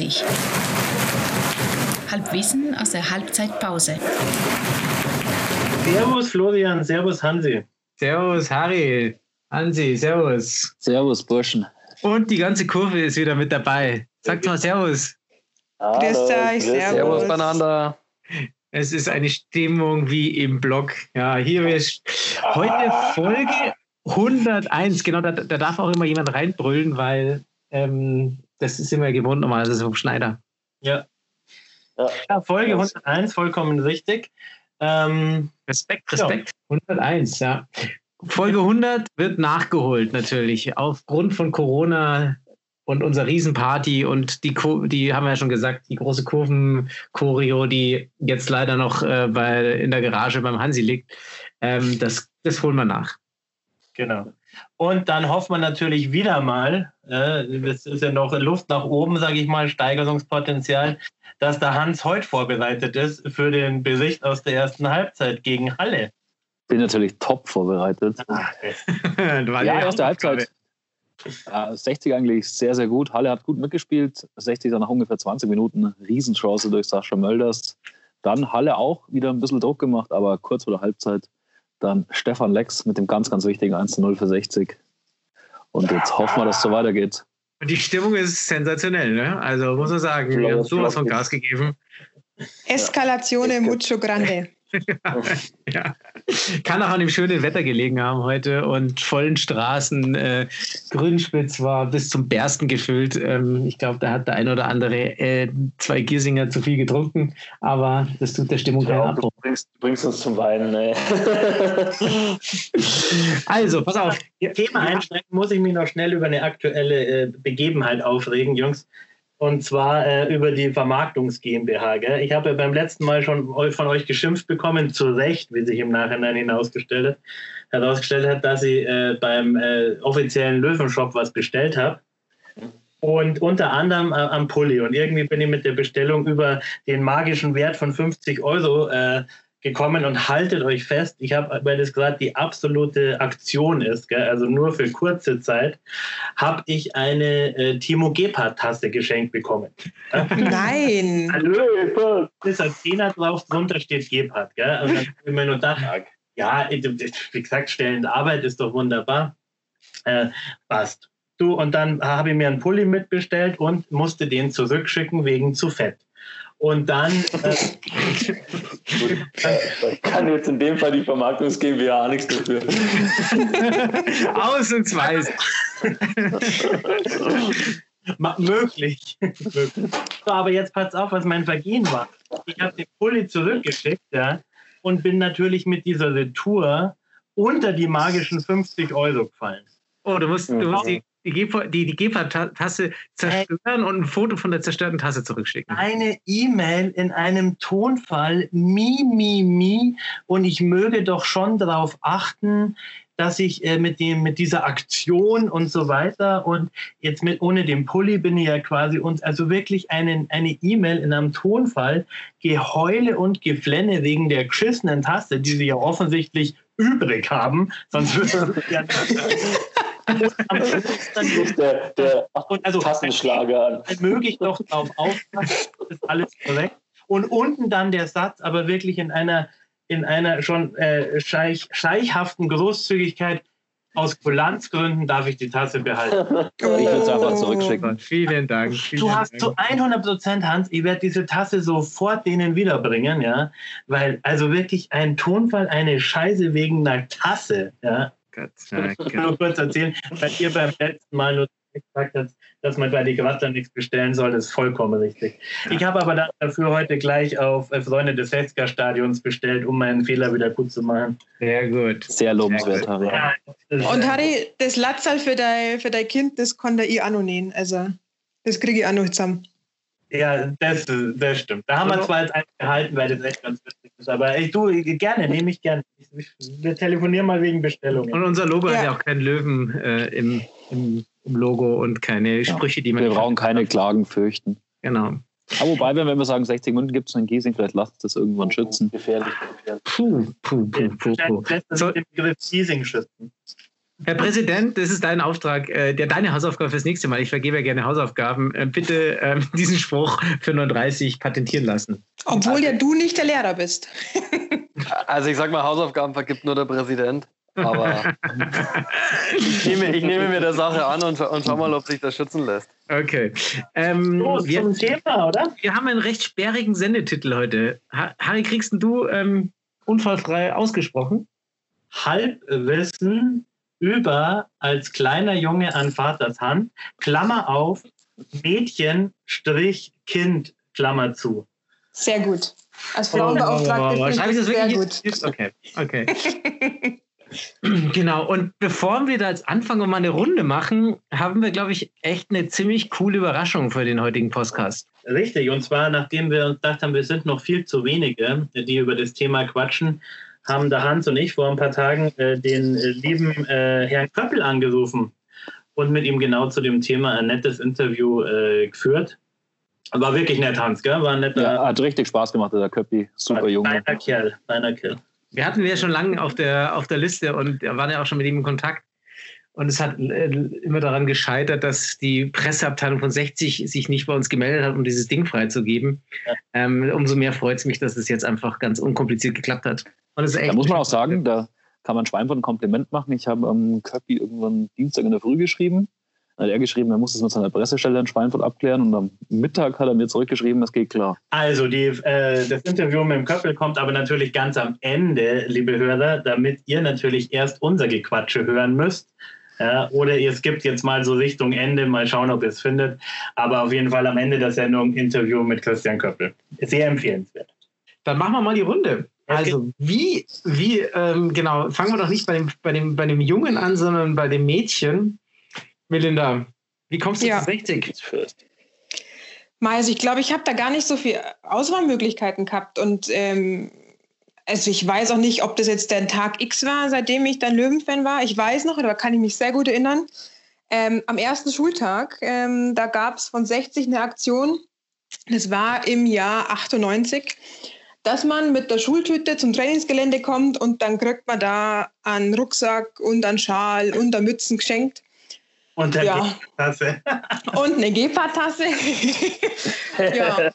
sich. Halbwissen aus der Halbzeitpause. Servus Florian, Servus Hansi. Servus Harry, Hansi, Servus. Servus Burschen. Und die ganze Kurve ist wieder mit dabei. Sagt mal Servus. Hallo, grüß euch, Servus. Servus beieinander. Es ist eine Stimmung wie im Blog. Ja, hier ist heute Folge 101. Genau, da, da darf auch immer jemand reinbrüllen, weil ähm, das ist immer gewohnt normalerweise vom Schneider. Ja. ja. Folge 101, vollkommen richtig. Ähm, Respekt, Respekt. Ja. 101, ja. Folge 100 wird nachgeholt natürlich aufgrund von Corona und unserer Riesenparty und die, die haben wir ja schon gesagt, die große Kurven-Choreo, die jetzt leider noch äh, bei, in der Garage beim Hansi liegt, ähm, das, das holen wir nach. Genau. Und dann hofft man natürlich wieder mal, äh, es ist ja noch Luft nach oben, sage ich mal, Steigerungspotenzial, dass der Hans heute vorbereitet ist für den Bericht aus der ersten Halbzeit gegen Halle. Bin natürlich top vorbereitet. ja, erste Halbzeit. Ja, 60 eigentlich sehr, sehr gut. Halle hat gut mitgespielt. 60 dann nach ungefähr 20 Minuten. Riesenchance durch Sascha Mölders. Dann Halle auch wieder ein bisschen Druck gemacht, aber kurz vor der Halbzeit dann Stefan Lex mit dem ganz, ganz wichtigen 1-0 für 60. Und jetzt hoffen wir, dass es so weitergeht. Und die Stimmung ist sensationell, ne? Also muss man sagen, wir haben sowas von Gas gegeben. Escalazione mucho grande. ja. Kann auch an dem schönen Wetter gelegen haben heute und vollen Straßen. Äh, Grünspitz war bis zum Bersten gefüllt. Ähm, ich glaube, da hat der ein oder andere äh, zwei Giersinger zu viel getrunken, aber das tut der Stimmung keinen Abbruch. Du bringst, du bringst uns zum Weinen. Ne? also, pass auf. Thema einsteigen muss ich mich noch schnell über eine aktuelle äh, Begebenheit aufregen, Jungs. Und zwar äh, über die Vermarktungs GmbH. Gell? Ich habe ja beim letzten Mal schon von euch geschimpft bekommen, zu Recht, wie sich im Nachhinein hinausgestellt hat, herausgestellt hat, dass ich äh, beim äh, offiziellen Löwenshop was bestellt habe. Und unter anderem äh, am Pulli. Und irgendwie bin ich mit der Bestellung über den magischen Wert von 50 Euro äh, gekommen und haltet euch fest, ich habe, weil das gerade die absolute Aktion ist, gell, also nur für kurze Zeit, habe ich eine äh, Timo Gebhardt-Tasse geschenkt bekommen. Nein! Hallo, ist ein Zehner drauf, drunter steht Gebhardt. Gell? Und dann habe ich mir nur gedacht, ja, wie gesagt, stellende Arbeit ist doch wunderbar. Äh, passt. Du, und dann habe ich mir einen Pulli mitbestellt und musste den zurückschicken wegen zu fett. Und dann. Äh, kann jetzt in dem Fall die Vermarktungs GmbH nichts dafür. Ausnahmsweise. möglich. so, aber jetzt passt auf, was mein Vergehen war. Ich habe den Pulli zurückgeschickt, ja, und bin natürlich mit dieser Retour unter die magischen 50 Euro gefallen. Oh, du musst, du musst die die, die, die Gepa-Tasse zerstören und ein Foto von der zerstörten Tasse zurückschicken. Eine E-Mail in einem Tonfall, mi, mi, mi, und ich möge doch schon darauf achten, dass ich äh, mit, dem, mit dieser Aktion und so weiter und jetzt mit ohne den Pulli bin ich ja quasi uns, also wirklich einen, eine E-Mail in einem Tonfall, Geheule und Geflenne wegen der geschissenen Tasse, die sie ja offensichtlich übrig haben, sonst würde es ja der, der also, Tassenschlager an. Möge ich doch darauf aufpassen, das ist alles korrekt. Und unten dann der Satz, aber wirklich in einer, in einer schon äh, scheich, schleichhaften Großzügigkeit. Aus Kulanzgründen darf ich die Tasse behalten. Ich würde es einfach zurückschicken. Vielen Dank. Vielen du hast zu 100 Prozent, Hans, ich werde diese Tasse sofort denen wiederbringen, ja, weil also wirklich ein Tonfall, eine Scheiße wegen einer Tasse, ja, Gott, ja, Gott. nur kurz erzählen, weil ihr beim letzten Mal nur gesagt habt, dass man bei die Quattler nichts bestellen soll, das ist vollkommen richtig. Ja. Ich habe aber dafür heute gleich auf äh, Freunde des Festka-Stadions bestellt, um meinen Fehler wieder gut zu machen. Sehr gut. Sehr lobenswert, Harry. Ja, Und Harry, das Latzal für dein, für dein Kind, das konnte ich auch noch nähen. Also, das kriege ich auch noch zusammen. Ja, das, das stimmt. Da haben wir zwar jetzt eins gehalten, weil das echt ganz wichtig ist, aber ich du gerne, nehme ich gerne. Wir telefonieren mal wegen Bestellungen. Und unser Logo ja. hat ja auch keinen Löwen äh, im, im, im, Logo und keine Sprüche, die man. Wir brauchen keine Klagen fürchten. Genau. Aber wobei, wenn wir sagen, 60 Minuten gibt es einen Giesing, vielleicht lasst das irgendwann schützen. Gefährlich, gefährlich. Puh, puh, puh, puh, puh. So, den Begriff Giesing schützen. Herr Präsident, das ist dein Auftrag, äh, der, deine Hausaufgabe fürs nächste Mal. Ich vergebe ja gerne Hausaufgaben. Äh, bitte äh, diesen Spruch für 39 patentieren lassen. Obwohl ja du nicht der Lehrer bist. also ich sag mal, Hausaufgaben vergibt nur der Präsident. Aber ich, nehme, ich nehme mir der Sache an und, und schau mal, ob sich das schützen lässt. Okay. Ähm, Los, wir, zum Thema, oder? Wir haben einen recht sperrigen Sendetitel heute. Harry, kriegst du ähm, unfallfrei ausgesprochen? Halbwissen über als kleiner Junge an Vaters Hand, Klammer auf, Mädchen, Strich, Kind, Klammer zu. Sehr gut. Als Frauenbeauftragte oh, oh, oh, finde ich das sehr gut. Jetzt? Okay, okay. Genau, und bevor wir da jetzt anfangen und mal eine Runde machen, haben wir, glaube ich, echt eine ziemlich coole Überraschung für den heutigen Podcast. Richtig, und zwar nachdem wir uns gedacht haben, wir sind noch viel zu wenige, die über das Thema quatschen, haben der Hans und ich vor ein paar Tagen äh, den äh, lieben äh, Herrn Köppel angerufen und mit ihm genau zu dem Thema ein nettes Interview äh, geführt. War wirklich nett, Hans, gell? War netter, ja, hat richtig Spaß gemacht, der Köppi. Super Junge. Kleiner Kerl, kleiner Kerl. Wir hatten ihn ja schon lange auf der, auf der Liste und waren ja auch schon mit ihm in Kontakt. Und es hat äh, immer daran gescheitert, dass die Presseabteilung von 60 sich nicht bei uns gemeldet hat, um dieses Ding freizugeben. Ja. Ähm, umso mehr freut es mich, dass es jetzt einfach ganz unkompliziert geklappt hat. Da muss man auch sagen, da kann man Schweinfurt ein Kompliment machen. Ich habe am ähm, Köppi irgendwann Dienstag in der Früh geschrieben hat er geschrieben, er muss es mit seiner Pressestelle in Schweinfurt abklären und am Mittag hat er mir zurückgeschrieben, das geht klar. Also die, äh, das Interview mit dem Köppel kommt aber natürlich ganz am Ende, liebe Hörer, damit ihr natürlich erst unser Gequatsche hören müsst. Ja, oder ihr skippt jetzt mal so Richtung Ende, mal schauen, ob ihr es findet. Aber auf jeden Fall am Ende der Sendung Interview mit Christian Köppel. Sehr empfehlenswert. Dann machen wir mal die Runde. Also wie, wie ähm, genau, fangen wir doch nicht bei dem, bei, dem, bei dem Jungen an, sondern bei dem Mädchen. Melinda, wie kommst du ja. zu 60? Also ich glaube, ich habe da gar nicht so viele Auswahlmöglichkeiten gehabt. Und ähm, also ich weiß auch nicht, ob das jetzt der Tag X war, seitdem ich dann Löwenfan war. Ich weiß noch, da kann ich mich sehr gut erinnern. Ähm, am ersten Schultag, ähm, da gab es von 60 eine Aktion. Das war im Jahr 98 dass man mit der Schultüte zum Trainingsgelände kommt und dann kriegt man da einen Rucksack und einen Schal und eine Mützen geschenkt. Und eine ja. Gepardtasse. Und eine Gepardtasse. ja.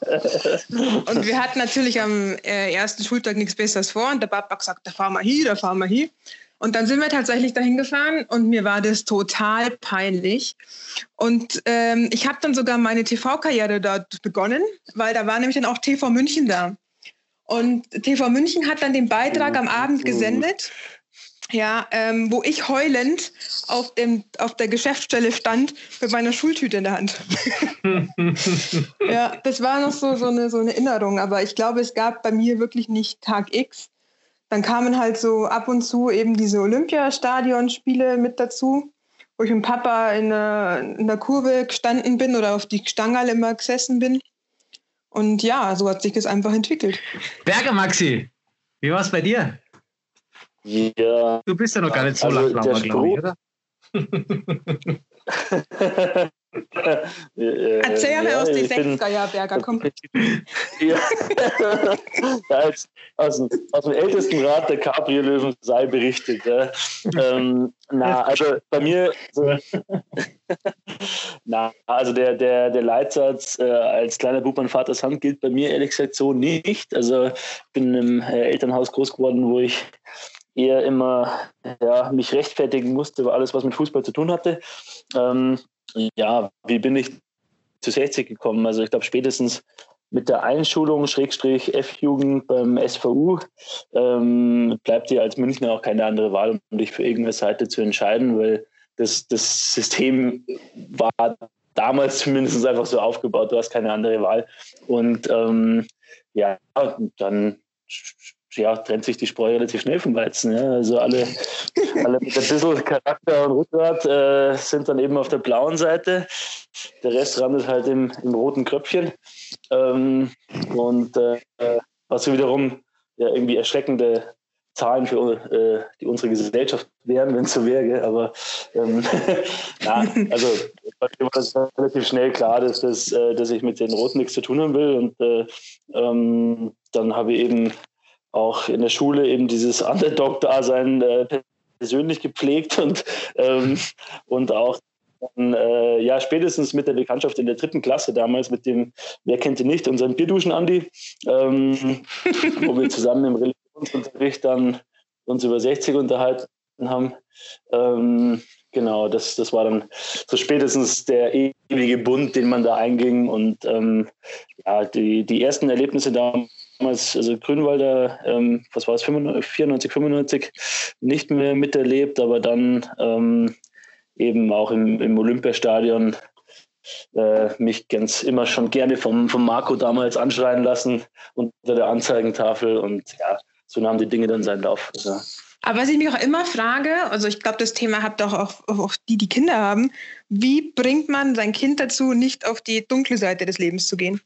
Und wir hatten natürlich am äh, ersten Schultag nichts Besseres vor. Und der Papa hat gesagt, da fahren wir hier, da fahren wir hier. Und dann sind wir tatsächlich dahin gefahren und mir war das total peinlich. Und ähm, ich habe dann sogar meine TV-Karriere dort begonnen, weil da war nämlich dann auch TV München da. Und TV München hat dann den Beitrag am Abend gesendet ja, ähm, wo ich heulend auf, dem, auf der Geschäftsstelle stand mit meiner Schultüte in der Hand. ja, das war noch so, so, eine, so eine Erinnerung, aber ich glaube, es gab bei mir wirklich nicht Tag X. Dann kamen halt so ab und zu eben diese Olympiastadion-Spiele mit dazu, wo ich mit Papa in der, in der Kurve gestanden bin oder auf die Stangerl immer gesessen bin. Und ja, so hat sich das einfach entwickelt. Berger Maxi, wie war es bei dir? Ja. Du bist ja noch gar nicht so also lang, glaube ich, oder? Erzähl mir ja, aus den 60er Jahren, Berger, komm. ja. als, aus, dem, aus dem ältesten Rat der Cabrio-Löwen sei berichtet. Ja. Ähm, na, also bei mir, so, na, also der, der, der Leitsatz äh, als kleiner Bub an Vaters Hand gilt bei mir ehrlich gesagt so nicht. Also ich bin im äh, Elternhaus groß geworden, wo ich eher immer ja, mich rechtfertigen musste über alles, was mit Fußball zu tun hatte. Ähm, ja, wie bin ich zu 60 gekommen? Also ich glaube spätestens mit der Einschulung, Schrägstrich F-Jugend beim SVU, ähm, bleibt dir als Münchner auch keine andere Wahl, um dich für irgendeine Seite zu entscheiden, weil das, das System war damals zumindest einfach so aufgebaut, du hast keine andere Wahl. Und ähm, ja, dann ja, trennt sich die Spreu relativ schnell vom Weizen. Ja. Also alle, alle mit ein bisschen Charakter und Rückgrat äh, sind dann eben auf der blauen Seite. Der Rest randet halt im, im roten Köpfchen. Ähm, und äh, was wiederum ja irgendwie erschreckende Zahlen für äh, die unsere Gesellschaft wären, wenn es so wäre. Aber ähm, na, also bei war das relativ schnell klar, dass, das, äh, dass ich mit den Roten nichts zu tun haben will. Und äh, ähm, dann habe ich eben auch in der Schule eben dieses Underdog-Dasein äh, persönlich gepflegt und, ähm, und auch dann, äh, ja, spätestens mit der Bekanntschaft in der dritten Klasse damals mit dem, wer kennt ihn nicht, unseren Bierduschen Andi, ähm, wo wir zusammen im Religionsunterricht dann uns über 60 unterhalten haben. Ähm, genau, das, das war dann so spätestens der ewige Bund, den man da einging. Und ähm, ja, die, die ersten Erlebnisse damals, also Grünwalder, ähm, was war es, 94, 95, nicht mehr miterlebt, aber dann ähm, eben auch im, im Olympiastadion äh, mich ganz immer schon gerne vom, vom Marco damals anschreien lassen unter der Anzeigentafel. Und ja, so nahmen die Dinge dann seinen Lauf. Also, aber was ich mich auch immer frage, also ich glaube, das Thema habt auch, auch, auch die, die Kinder haben, wie bringt man sein Kind dazu, nicht auf die dunkle Seite des Lebens zu gehen?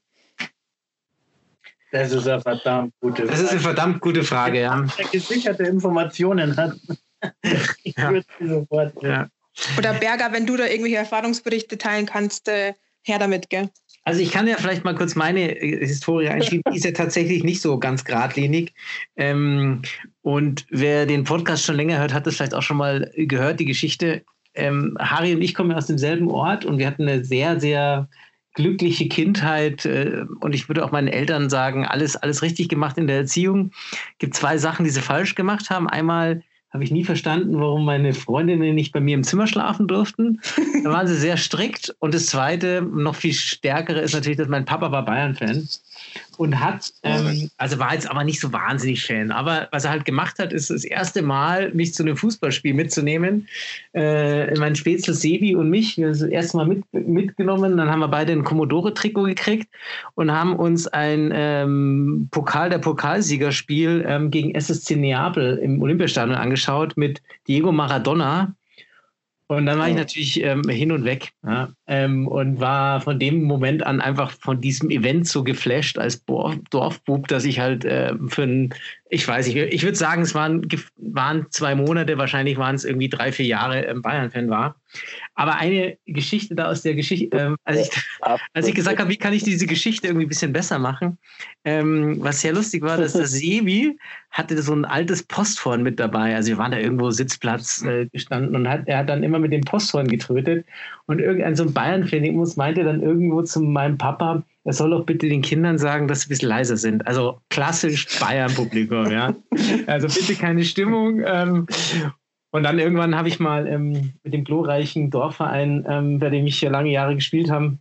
Das ist eine verdammt gute Frage. Das ist eine verdammt gute Frage, ja. Der gesicherte Informationen hat. ich ja. würde sofort. Ja. Oder Berger, wenn du da irgendwelche Erfahrungsberichte teilen kannst, äh, her damit, gell? Also ich kann ja vielleicht mal kurz meine äh, Historie einschieben. Die ist ja tatsächlich nicht so ganz geradlinig. Ähm, und wer den Podcast schon länger hört, hat das vielleicht auch schon mal gehört, die Geschichte. Ähm, Harry und ich kommen ja aus demselben Ort und wir hatten eine sehr, sehr glückliche Kindheit äh, und ich würde auch meinen Eltern sagen, alles, alles richtig gemacht in der Erziehung. Es gibt zwei Sachen, die sie falsch gemacht haben. Einmal habe ich nie verstanden, warum meine Freundinnen nicht bei mir im Zimmer schlafen durften. Da waren sie sehr strikt. Und das Zweite, noch viel stärkere, ist natürlich, dass mein Papa war Bayern-Fan und hat, ähm, also war jetzt aber nicht so wahnsinnig Fan, aber was er halt gemacht hat, ist das erste Mal, mich zu einem Fußballspiel mitzunehmen. Äh, mein Spätzle Sebi und mich, wir haben das erste Mal mit, mitgenommen, dann haben wir beide ein Commodore-Trikot gekriegt und haben uns ein ähm, Pokal der Pokalsiegerspiel ähm, gegen SSC Neapel im Olympiastadion angeschaut mit Diego Maradona und dann war ich natürlich ähm, hin und weg ja, ähm, und war von dem Moment an einfach von diesem Event so geflasht als Dorfbub, dass ich halt äh, für ein, ich weiß nicht, ich würde sagen, es waren, waren zwei Monate, wahrscheinlich waren es irgendwie drei, vier Jahre ähm, Bayern-Fan war. Aber eine Geschichte da aus der Geschichte, ähm, als, ich, als ich gesagt habe, wie kann ich diese Geschichte irgendwie ein bisschen besser machen, ähm, was sehr lustig war, dass der Sebi hatte so ein altes Posthorn mit dabei. Also wir waren da irgendwo Sitzplatz äh, gestanden und hat, er hat dann immer mit dem Posthorn getrötet. Und irgendein so ein Bayern-Fan meinte dann irgendwo zu meinem Papa, er soll doch bitte den Kindern sagen, dass sie ein bisschen leiser sind. Also klassisch Bayern-Publikum, ja. Also bitte keine Stimmung. Ähm, und dann irgendwann habe ich mal ähm, mit dem glorreichen Dorfverein, ähm, bei dem ich hier lange Jahre gespielt habe,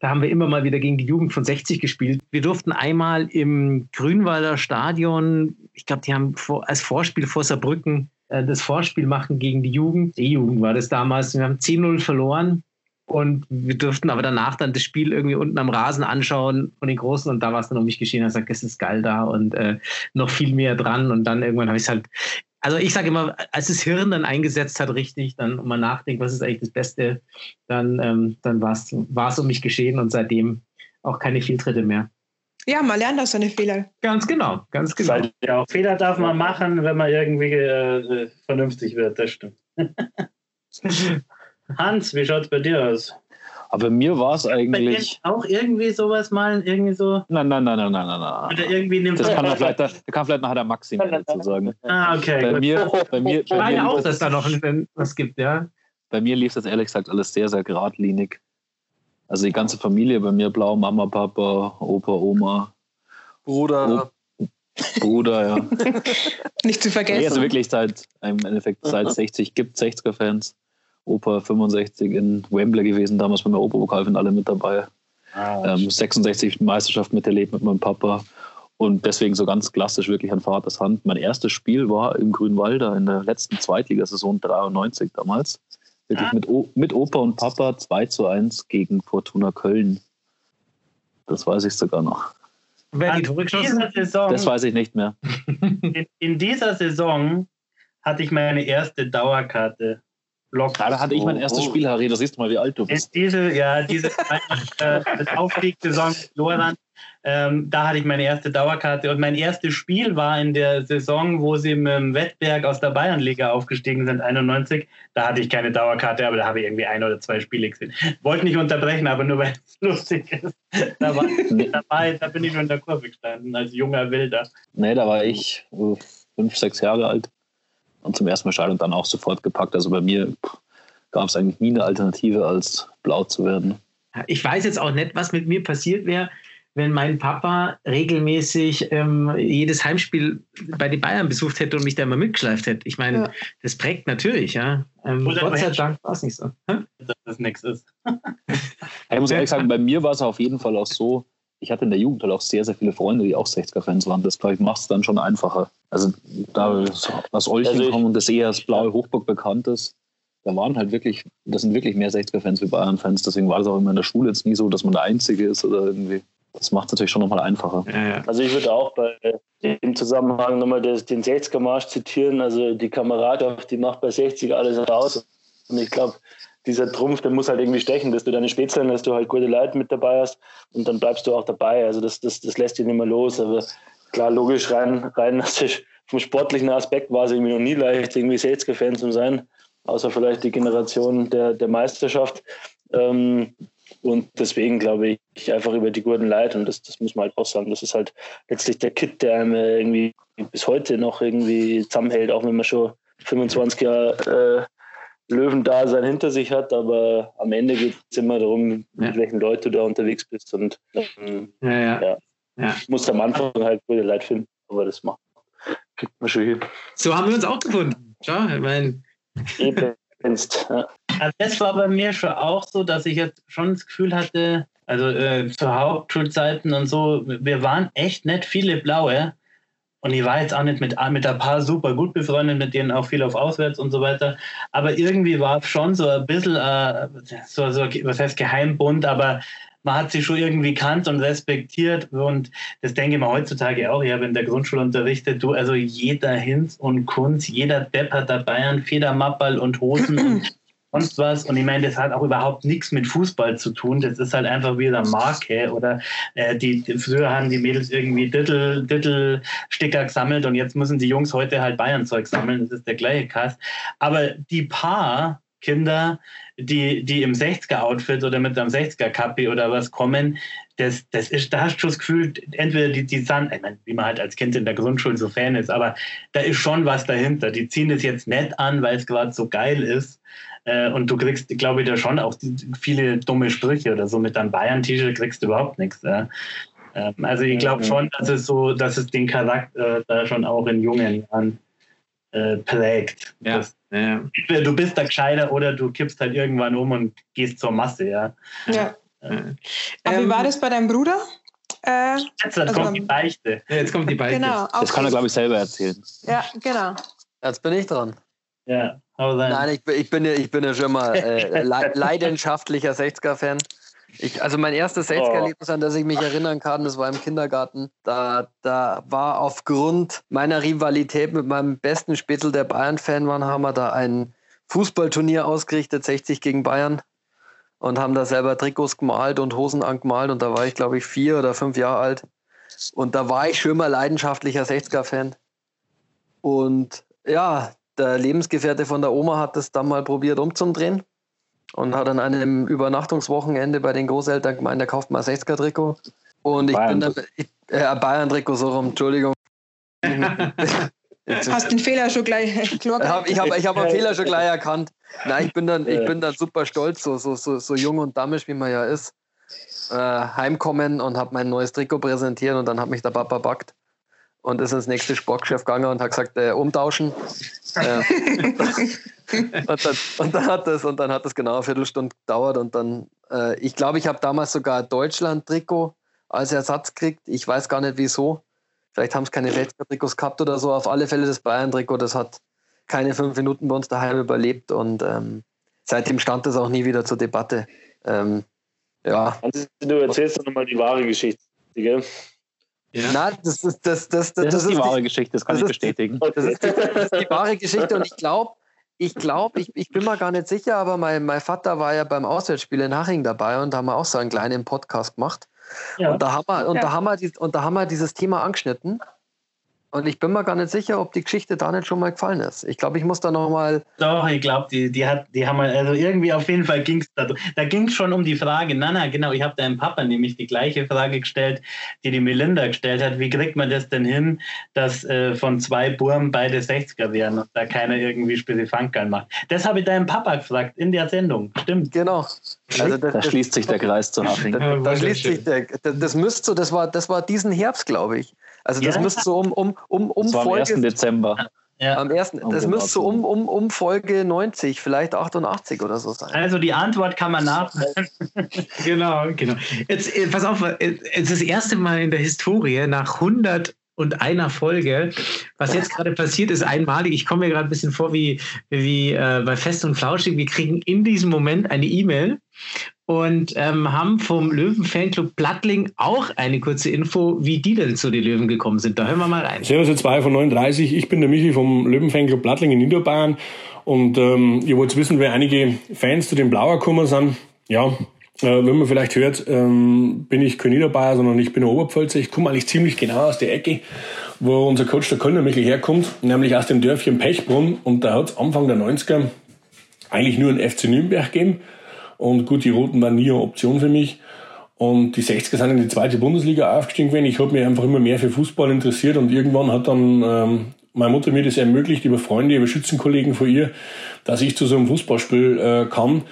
da haben wir immer mal wieder gegen die Jugend von 60 gespielt. Wir durften einmal im Grünwalder Stadion, ich glaube, die haben vor, als Vorspiel vor Saarbrücken äh, das Vorspiel machen gegen die Jugend. Die Jugend war das damals. Wir haben 10-0 verloren und wir durften aber danach dann das Spiel irgendwie unten am Rasen anschauen von den Großen und da war es dann um mich geschehen. Er sagt, es ist geil da und äh, noch viel mehr dran. Und dann irgendwann habe ich es halt also ich sage immer, als das Hirn dann eingesetzt hat, richtig, dann mal nachdenkt, was ist eigentlich das Beste, dann, ähm, dann war es um mich geschehen und seitdem auch keine Fehltritte mehr. Ja, man lernt aus seine Fehler. Ganz genau, ganz genau. Ja, Fehler darf man machen, wenn man irgendwie äh, vernünftig wird, das stimmt. Hans, wie schaut es bei dir aus? Aber mir war es eigentlich. auch irgendwie sowas mal, irgendwie so. Nein, nein, nein, nein, nein, nein. Oder irgendwie nimmt das kann er vielleicht, da kann vielleicht nachher der Maxim dazu sagen. Ah, okay. Bei mir, bei mir, ich meine auch, dass da noch was gibt, ja. Bei mir lief das ehrlich gesagt alles sehr, sehr geradlinig. Also die ganze Familie bei mir blau, Mama, Papa, Opa, Oma. Bruder. Bruder, ja. Nicht zu vergessen. also wirklich seit, im Endeffekt seit 60 gibt 60er-Fans. Opa 65 in Wembley gewesen, damals beim Europapokalfinale mit dabei. Ah, ähm, 66 Meisterschaft miterlebt mit meinem Papa. Und deswegen so ganz klassisch wirklich an Vaters Hand. Mein erstes Spiel war im Grünwalder in der letzten Zweitligasaison 93 damals. Wirklich ah. mit, o mit Opa und Papa 2 zu 1 gegen Fortuna Köln. Das weiß ich sogar noch. Wer die Tore Saison, Das weiß ich nicht mehr. In, in dieser Saison hatte ich meine erste Dauerkarte Block. Da hatte ich mein erstes oh. Spiel, Harry. Da siehst du mal, wie alt du bist. Ist diese, ja, diese äh, Aufstiegssaison Lorand, ähm, da hatte ich meine erste Dauerkarte. Und mein erstes Spiel war in der Saison, wo sie mit dem Wettberg aus der Bayernliga aufgestiegen sind, 91. Da hatte ich keine Dauerkarte, aber da habe ich irgendwie ein oder zwei Spiele gesehen. Wollte nicht unterbrechen, aber nur weil es lustig ist. Da, war, da, war, da bin ich schon in der Kurve gestanden, als junger Wilder. Nee, da war ich uh, fünf, sechs Jahre alt. Und zum ersten Mal Scheidung dann auch sofort gepackt. Also bei mir gab es eigentlich nie eine Alternative, als blau zu werden. Ich weiß jetzt auch nicht, was mit mir passiert wäre, wenn mein Papa regelmäßig ähm, jedes Heimspiel bei den Bayern besucht hätte und mich da immer mitgeschleift hätte. Ich meine, ja. das prägt natürlich, ja. Ähm, Gott sei Dank war es nicht so. Dass das nichts ist. ich muss ehrlich sagen, bei mir war es auf jeden Fall auch so, ich hatte in der Jugend halt auch sehr, sehr viele Freunde, die auch 60er-Fans waren. Das macht es dann schon einfacher. Also da aus Olchen also kommen und das eher als blaue Hochburg bekannt ist, da waren halt wirklich, das sind wirklich mehr 60er-Fans wie Bayern-Fans. Deswegen war das auch immer in der Schule jetzt nie so, dass man der Einzige ist oder irgendwie. Das macht es natürlich schon nochmal einfacher. Ja, ja. Also ich würde auch bei dem Zusammenhang nochmal den 60er-Marsch zitieren. Also die Kameradschaft, die macht bei 60 alles raus. Und ich glaube, dieser Trumpf, der muss halt irgendwie stechen, dass du deine Spätzlein, dass du halt gute Leute mit dabei hast und dann bleibst du auch dabei. Also das, das, das lässt dich nicht mehr los. Aber klar, logisch rein, rein vom sportlichen Aspekt war es irgendwie noch nie leicht, irgendwie 60er-Fan zu sein außer vielleicht die Generation der, der Meisterschaft. Ähm, und deswegen glaube ich einfach über die guten Leute, und das, das muss man halt auch sagen, das ist halt letztlich der Kit, der einem irgendwie bis heute noch irgendwie zusammenhält, auch wenn man schon 25 Jahre äh, Löwendasein hinter sich hat, aber am Ende geht es immer darum, ja. mit welchen Leuten du da unterwegs bist. Und ähm, ja, ja. ja. ja. muss am Anfang halt gute Leute finden, aber das macht kriegt man schon hin. So haben wir uns auch gefunden. Ja, ich meine. Also das war bei mir schon auch so, dass ich jetzt schon das Gefühl hatte, also äh, zu Hauptschulzeiten und so, wir waren echt nicht viele Blaue. Und ich war jetzt auch nicht mit, mit ein paar super gut befreundet, mit denen auch viel auf Auswärts und so weiter. Aber irgendwie war schon so ein bisschen, äh, so, so, was heißt Geheimbund, aber man hat sie schon irgendwie kannt und respektiert. Und das denke ich mir heutzutage auch. Ich habe in der Grundschule unterrichtet, du, also jeder Hinz und Kunz, jeder Depp hat dabei einen Federmappal und Hosen und sonst was. Und ich meine, das hat auch überhaupt nichts mit Fußball zu tun. Das ist halt einfach wieder Marke. Oder äh, die, die, früher haben die Mädels irgendwie Dittel, Dittelsticker gesammelt und jetzt müssen die Jungs heute halt Bayern-Zeug sammeln. Das ist der gleiche Cast. Aber die Paar Kinder, die, die im 60er-Outfit oder mit einem 60er-Kappi oder was kommen, das, das ist, da hast du das Gefühl, entweder die, die sind, ich meine, wie man halt als Kind in der Grundschule so Fan ist, aber da ist schon was dahinter. Die ziehen das jetzt nett an, weil es gerade so geil ist. Äh, und du kriegst, glaube ich, da schon auch viele dumme Sprüche oder so mit deinem Bayern-T-Shirt kriegst du überhaupt nichts. Ähm, also ich glaube schon, dass es so, dass es den Charakter da schon auch in jungen Jahren äh, prägt. Ja. Das, ja. Du bist da gescheiter oder du kippst halt irgendwann um und gehst zur Masse, ja. Ja. Ähm, Aber wie war das bei deinem Bruder? Äh, jetzt also kommt die Beichte. Ja, jetzt kommt die Beichte. Genau, das kann er, glaube ich, selber erzählen. Ja, genau. Jetzt bin ich dran. Ja, Nein, ich, ich, bin ja, ich bin ja schon mal äh, leidenschaftlicher 60er-Fan. Ich, also mein erstes 60er-Erlebnis, an das ich mich erinnern kann, das war im Kindergarten. Da, da war aufgrund meiner Rivalität mit meinem besten Spätzl, der Bayern-Fan war, haben wir da ein Fußballturnier ausgerichtet, 60 gegen Bayern. Und haben da selber Trikots gemalt und Hosen angemalt. Und da war ich, glaube ich, vier oder fünf Jahre alt. Und da war ich schon mal leidenschaftlicher 60er-Fan. Und ja, der Lebensgefährte von der Oma hat das dann mal probiert umzudrehen und hat an einem Übernachtungswochenende bei den Großeltern gemeint, er kauft mal 60er-Trikot. Und ich Bayern. bin dann, ich, äh, Bayern-Trikot so rum, Entschuldigung. Hast den Fehler schon gleich klar Ich habe ich hab, ich hab einen Fehler schon gleich erkannt. Nein, ich bin dann, ich bin dann super stolz, so, so, so, so jung und dammisch, wie man ja ist, äh, heimkommen und habe mein neues Trikot präsentiert und dann hat mich der Papa backt und ist ins nächste Sportgeschäft gegangen und hat gesagt, äh, umtauschen. Äh, und, dann, und, dann, hat das, und dann hat das genau eine Viertelstunde gedauert und dann, äh, ich glaube, ich habe damals sogar Deutschland-Trikot als Ersatz gekriegt. Ich weiß gar nicht wieso. Vielleicht haben es keine Weltcup-Trikots gehabt oder so. Auf alle Fälle das Bayern-Trikot, das hat keine fünf Minuten bei uns daheim überlebt und ähm, seitdem stand das auch nie wieder zur Debatte. Ähm, ja. Du erzählst doch nochmal die wahre Geschichte, gell? Ja. Na, das ist, das, das, das, das ist die wahre Geschichte, das kann das ich bestätigen. Das ist, die, das ist die wahre Geschichte und ich glaube, ich glaube, ich, ich bin mir gar nicht sicher, aber mein, mein Vater war ja beim Auswärtsspiel in Haching dabei und da haben wir auch so einen kleinen Podcast gemacht. Ja. Und, da haben wir, und, ja. da haben wir, und da haben wir dieses Thema angeschnitten. Und ich bin mir gar nicht sicher, ob die Geschichte da nicht schon mal gefallen ist. Ich glaube, ich muss da nochmal. Doch, ich glaube, die, die, hat, die haben also irgendwie auf jeden Fall ging es da. Da ging es schon um die Frage, na, na, genau, ich habe deinem Papa nämlich die gleiche Frage gestellt, die die Melinda gestellt hat. Wie kriegt man das denn hin, dass äh, von zwei Burm beide 60er werden und da keiner irgendwie Spitzefankerl macht? Das habe ich deinem Papa gefragt in der Sendung. Stimmt. Genau. Also das, da schließt sich der Kreis zu Hafing. Da, da schließt sich der, das, müsste so, das war, das war diesen Herbst, glaube ich. Also das ja. müsste so um, um, um, um das Folge. Am 1. Dezember. Ja. Am ersten, das genau müsste so um, um, um Folge 90, vielleicht 88 oder so sein. Also die Antwort kann man nachweisen. genau, genau. Jetzt, äh, pass auf, äh, jetzt das erste Mal in der Historie nach 100 und einer Folge. Was jetzt gerade passiert, ist einmalig. Ich komme mir gerade ein bisschen vor wie, wie äh, bei Fest und Flauschig. Wir kriegen in diesem Moment eine E-Mail und ähm, haben vom Löwen-Fanclub Plattling auch eine kurze Info, wie die denn zu den Löwen gekommen sind. Da hören wir mal rein. Servus, jetzt 2 von 39. Ich bin der Michi vom Löwen-Fanclub Plattling in Niederbayern. Und ähm, ihr wollt wissen, wer einige Fans zu den Blauer gekommen sind. Ja, äh, wenn man vielleicht hört, ähm, bin ich kein Niederbayer, sondern ich bin Oberpfälzer. Ich komme eigentlich ziemlich genau aus der Ecke, wo unser Coach der Kölner Michel herkommt, nämlich aus dem Dörfchen Pechbrunn. Und da hat es Anfang der 90er eigentlich nur ein FC Nürnberg gegeben. Und gut, die Roten waren nie eine Option für mich. Und die 60er sind in die zweite Bundesliga aufgestiegen gewesen. Ich habe mich einfach immer mehr für Fußball interessiert und irgendwann hat dann ähm, meine Mutter mir das ermöglicht, über Freunde, über Schützenkollegen von ihr, dass ich zu so einem Fußballspiel äh, kann.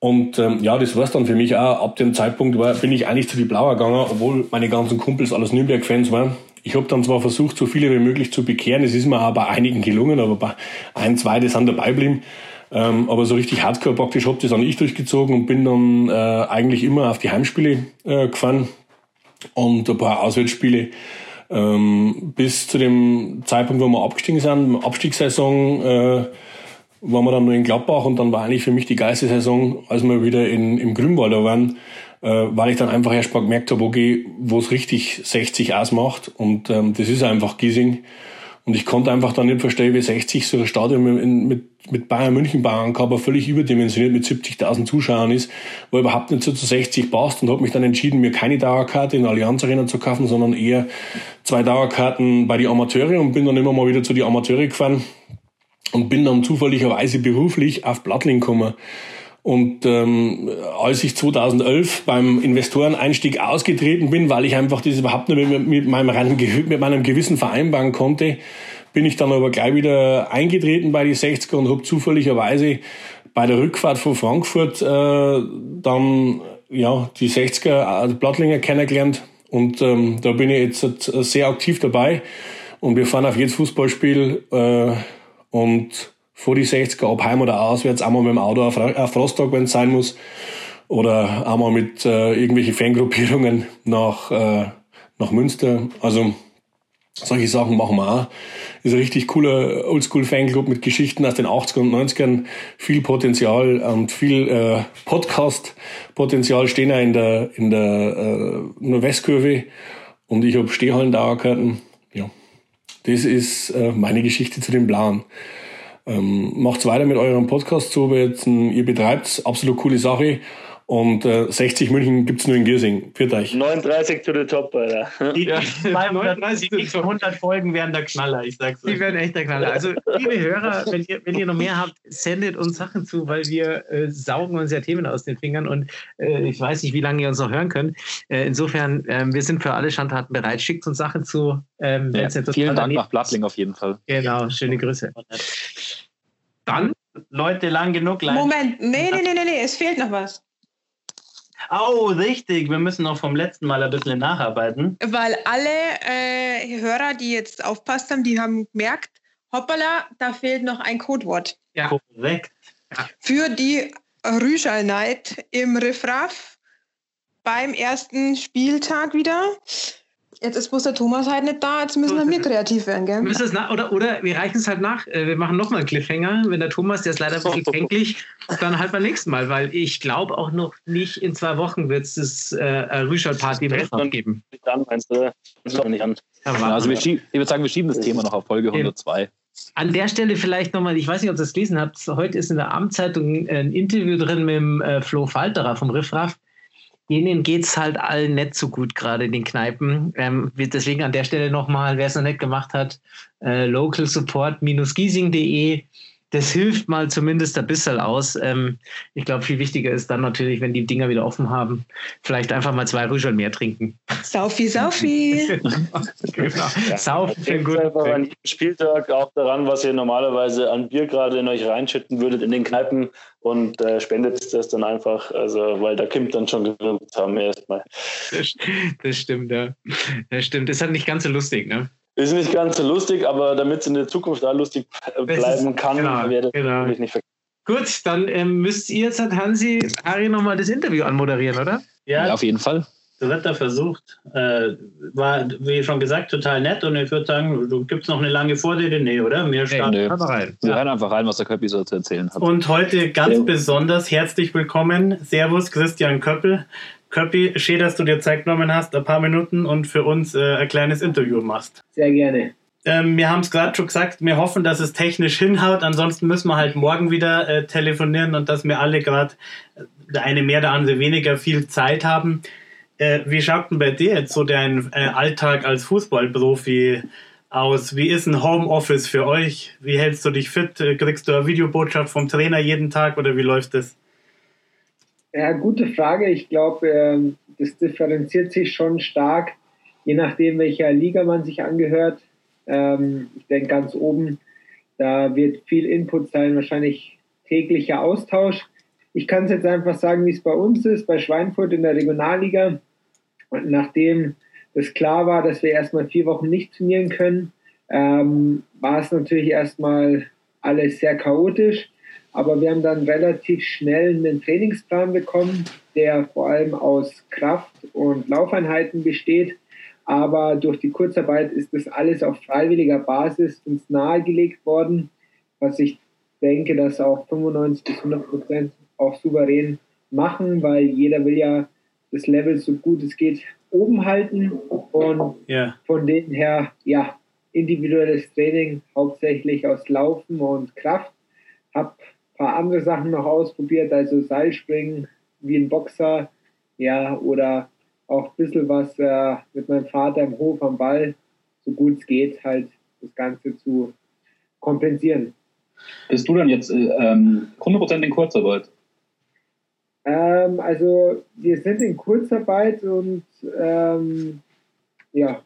Und ähm, ja, das war's dann für mich auch. Ab dem Zeitpunkt war, bin ich eigentlich zu die Blauer gegangen, obwohl meine ganzen Kumpels alles Nürnberg-Fans waren. Ich habe dann zwar versucht, so viele wie möglich zu bekehren. Es ist mir bei einigen gelungen, aber bei ein, zwei, die sind dabei geblieben. Ähm, aber so richtig hardcore praktisch habe das dann ich durchgezogen und bin dann äh, eigentlich immer auf die Heimspiele äh, gefahren und ein paar Auswärtsspiele. Ähm, bis zu dem Zeitpunkt, wo wir abgestiegen sind, Abstiegssaison, äh, waren wir dann nur in Gladbach und dann war eigentlich für mich die geilste Saison, als wir wieder in, im Grünwalder waren, äh, weil ich dann einfach erst mal gemerkt habe, okay, wo es richtig 60 ausmacht und ähm, das ist einfach Giesing. Und ich konnte einfach dann nicht verstehen, wie 60 so ein Stadion mit, mit, mit Bayern München kann, aber völlig überdimensioniert mit 70.000 Zuschauern ist, wo überhaupt nicht so zu 60 passt und habe mich dann entschieden, mir keine Dauerkarte in Allianz Arena zu kaufen, sondern eher zwei Dauerkarten bei die Amateure und bin dann immer mal wieder zu die Amateure gefahren und bin dann zufälligerweise beruflich auf Blattling gekommen. Und ähm, als ich 2011 beim Investoreneinstieg ausgetreten bin, weil ich einfach das überhaupt nicht mit, mit, meinem, mit meinem Gewissen vereinbaren konnte, bin ich dann aber gleich wieder eingetreten bei die 60er und habe zufälligerweise bei der Rückfahrt von Frankfurt äh, dann ja die 60er also Blattlinger kennengelernt und ähm, da bin ich jetzt sehr aktiv dabei und wir fahren auf jedes Fußballspiel äh, und vor die 60er, ob heim oder auswärts, einmal mit dem Auto auf, auf Rostock, wenn es sein muss, oder einmal mit äh, irgendwelche Fangruppierungen nach, äh, nach Münster. Also solche Sachen machen wir auch. Ist ein richtig cooler Oldschool-Fanclub mit Geschichten aus den 80ern und 90ern. Viel Potenzial und viel äh, Podcast-Potenzial stehen auch in der, in der, äh, in der Westkurve. Und ich habe Stehhallen-Dauerkarten. Ja, das ist äh, meine Geschichte zu den Blauen. Ähm, macht's weiter mit eurem Podcast, so wie jetzt ihr betreibt, absolut coole Sache. Und äh, 60 München gibt's nur in Giersing. Für euch. 39 to the top, Alter. Die, ja, 200, die nächsten 100 Folgen werden der Knaller, ich sag's euch. Die werden echt der Knaller. Also, liebe Hörer, wenn ihr, wenn ihr noch mehr habt, sendet uns Sachen zu, weil wir äh, saugen uns ja Themen aus den Fingern und äh, ich weiß nicht, wie lange ihr uns noch hören könnt. Äh, insofern, ähm, wir sind für alle Schandtaten bereit. Schickt uns Sachen zu. Ähm, ja, vielen Dank nach Blattling auf jeden Fall. Genau, schöne Grüße. Dann, Leute, lang genug. Lang. Moment, nee, nee, nee, nee, nee, es fehlt noch was. Oh, richtig. Wir müssen noch vom letzten Mal ein bisschen nacharbeiten. Weil alle äh, Hörer, die jetzt aufpasst haben, die haben gemerkt, hoppala, da fehlt noch ein Codewort. Ja. Korrekt. Für die Rüschal Night im Riffraff beim ersten Spieltag wieder. Jetzt ist bloß der Thomas halt nicht da, jetzt müssen wir kreativ werden, gell? Müssen nach, oder, oder wir reichen es halt nach. Äh, wir machen nochmal einen Cliffhanger. Wenn der Thomas, der ist leider ein bisschen kränklich, dann halt beim nächsten Mal, weil ich glaube auch noch nicht in zwei Wochen wird es das äh, Rüschal-Party im Restaurant geben. Dann meinst du, das nicht an. also wir schieben, ich würde sagen, wir schieben das Thema noch auf Folge 102. An der Stelle vielleicht nochmal, ich weiß nicht, ob ihr das gelesen habt, heute ist in der Abendzeitung ein Interview drin mit dem äh, Flo Falterer vom Riffraff denen geht es halt allen nicht so gut, gerade in den Kneipen. Ähm, deswegen an der Stelle nochmal, wer es noch nicht gemacht hat, äh, localsupport-giesing.de das hilft mal zumindest ein bisschen aus. Ähm, ich glaube, viel wichtiger ist dann natürlich, wenn die Dinger wieder offen haben, vielleicht einfach mal zwei Rüschel mehr trinken. Saufi, Saufi. genau. Ja, Saufi für einen guten einfach an jedem Spieltag auch daran, was ihr normalerweise an Bier gerade in euch reinschütten würdet in den Kneipen und äh, spendet das dann einfach, also weil da kommt dann schon genug zusammen erstmal. Das, das stimmt, ja. Das stimmt. Das ist halt nicht ganz so lustig, ne? Ist nicht ganz so lustig, aber damit es in der Zukunft auch lustig bleiben ist, kann, genau, das genau. natürlich nicht verkehrt. Gut, dann ähm, müsst ihr jetzt, hat Hansi, Harry nochmal das Interview anmoderieren, oder? Ja, ja auf jeden Fall. Dritter versucht. Äh, war, wie schon gesagt, total nett und ich würde sagen, du gibst noch eine lange Vorrede, nee, oder? Wir starten hey, nee. rein. Wir ja. hören einfach rein, was der Köppi so zu erzählen hat. Und heute ganz ja. besonders herzlich willkommen. Servus, Christian Köppel. Köppi, schön, dass du dir Zeit genommen hast, ein paar Minuten und für uns äh, ein kleines Interview machst. Sehr gerne. Ähm, wir haben es gerade schon gesagt, wir hoffen, dass es technisch hinhaut. Ansonsten müssen wir halt morgen wieder äh, telefonieren und dass wir alle gerade, äh, der eine mehr, der andere weniger, viel Zeit haben. Äh, wie schaut denn bei dir jetzt so dein äh, Alltag als Fußballprofi aus? Wie ist ein Homeoffice für euch? Wie hältst du dich fit? Äh, kriegst du eine Videobotschaft vom Trainer jeden Tag oder wie läuft das? Ja, gute Frage. Ich glaube, ähm, das differenziert sich schon stark, je nachdem, welcher Liga man sich angehört. Ähm, ich denke, ganz oben, da wird viel Input sein, wahrscheinlich täglicher Austausch. Ich kann es jetzt einfach sagen, wie es bei uns ist, bei Schweinfurt in der Regionalliga. Und nachdem es klar war, dass wir erstmal vier Wochen nicht trainieren können, ähm, war es natürlich erstmal alles sehr chaotisch. Aber wir haben dann relativ schnell einen Trainingsplan bekommen, der vor allem aus Kraft- und Laufeinheiten besteht. Aber durch die Kurzarbeit ist das alles auf freiwilliger Basis uns nahegelegt worden, was ich denke, dass auch 95 bis 100 Prozent auch souverän machen, weil jeder will ja das Level so gut es geht oben halten. Und yeah. von dem her, ja, individuelles Training hauptsächlich aus Laufen und Kraft. Habe paar andere Sachen noch ausprobiert, also Seilspringen wie ein Boxer, ja, oder auch ein bisschen was äh, mit meinem Vater im Hof am Ball, so gut es geht, halt das Ganze zu kompensieren. Bist du dann jetzt äh, 100% in Kurzarbeit? Ähm, also wir sind in Kurzarbeit und ähm, ja.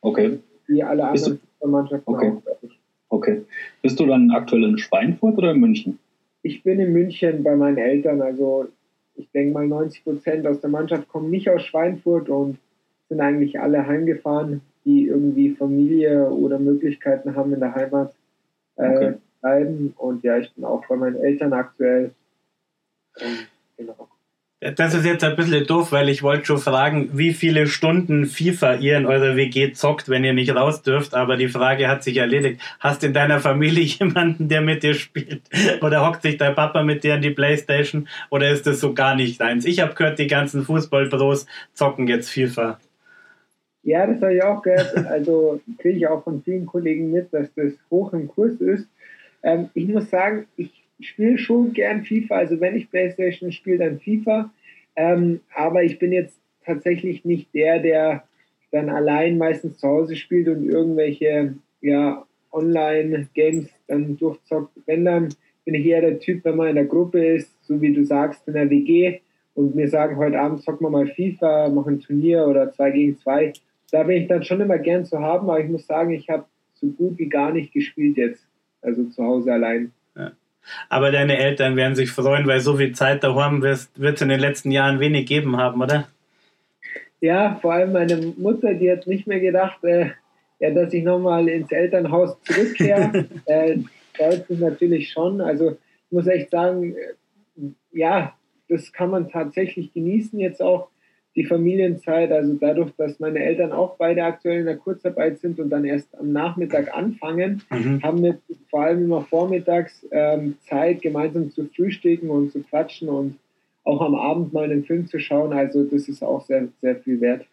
Okay. Wie alle anderen Mannschaften okay. auch. Okay. Bist du dann aktuell in Schweinfurt oder in München? Ich bin in München bei meinen Eltern, also ich denke mal 90 Prozent aus der Mannschaft kommen nicht aus Schweinfurt und sind eigentlich alle heimgefahren, die irgendwie Familie oder Möglichkeiten haben in der Heimat äh, okay. bleiben. Und ja, ich bin auch bei meinen Eltern aktuell. Und, genau. Das ist jetzt ein bisschen doof, weil ich wollte schon fragen, wie viele Stunden FIFA ihr in eurer WG zockt, wenn ihr nicht raus dürft, aber die Frage hat sich erledigt. Hast in deiner Familie jemanden, der mit dir spielt? Oder hockt sich dein Papa mit dir in die Playstation? Oder ist das so gar nicht deins? Ich habe gehört, die ganzen Fußballbros zocken jetzt FIFA. Ja, das habe ich auch gehört. Also kriege ich auch von vielen Kollegen mit, dass das hoch im Kurs ist. Ähm, ich muss sagen, ich ich spiele schon gern FIFA. Also wenn ich Playstation spiele, dann FIFA. Ähm, aber ich bin jetzt tatsächlich nicht der, der dann allein meistens zu Hause spielt und irgendwelche ja, Online-Games dann durchzockt. Wenn dann bin ich eher der Typ, wenn man in der Gruppe ist, so wie du sagst, in der WG und mir sagen, heute Abend zocken wir mal FIFA, machen ein Turnier oder zwei gegen zwei. Da bin ich dann schon immer gern zu haben, aber ich muss sagen, ich habe so gut wie gar nicht gespielt jetzt. Also zu Hause allein. Aber deine Eltern werden sich freuen, weil so viel Zeit daheim wird es in den letzten Jahren wenig geben haben, oder? Ja, vor allem meine Mutter, die hat nicht mehr gedacht, äh, ja, dass ich nochmal ins Elternhaus zurückkehre. äh, freut mich natürlich schon. Also ich muss echt sagen, äh, ja, das kann man tatsächlich genießen jetzt auch die Familienzeit, also dadurch, dass meine Eltern auch beide aktuell in der Kurzarbeit sind und dann erst am Nachmittag anfangen, mhm. haben wir vor allem immer vormittags ähm, Zeit, gemeinsam zu frühstücken und zu quatschen und auch am Abend mal einen Film zu schauen. Also das ist auch sehr, sehr viel wert.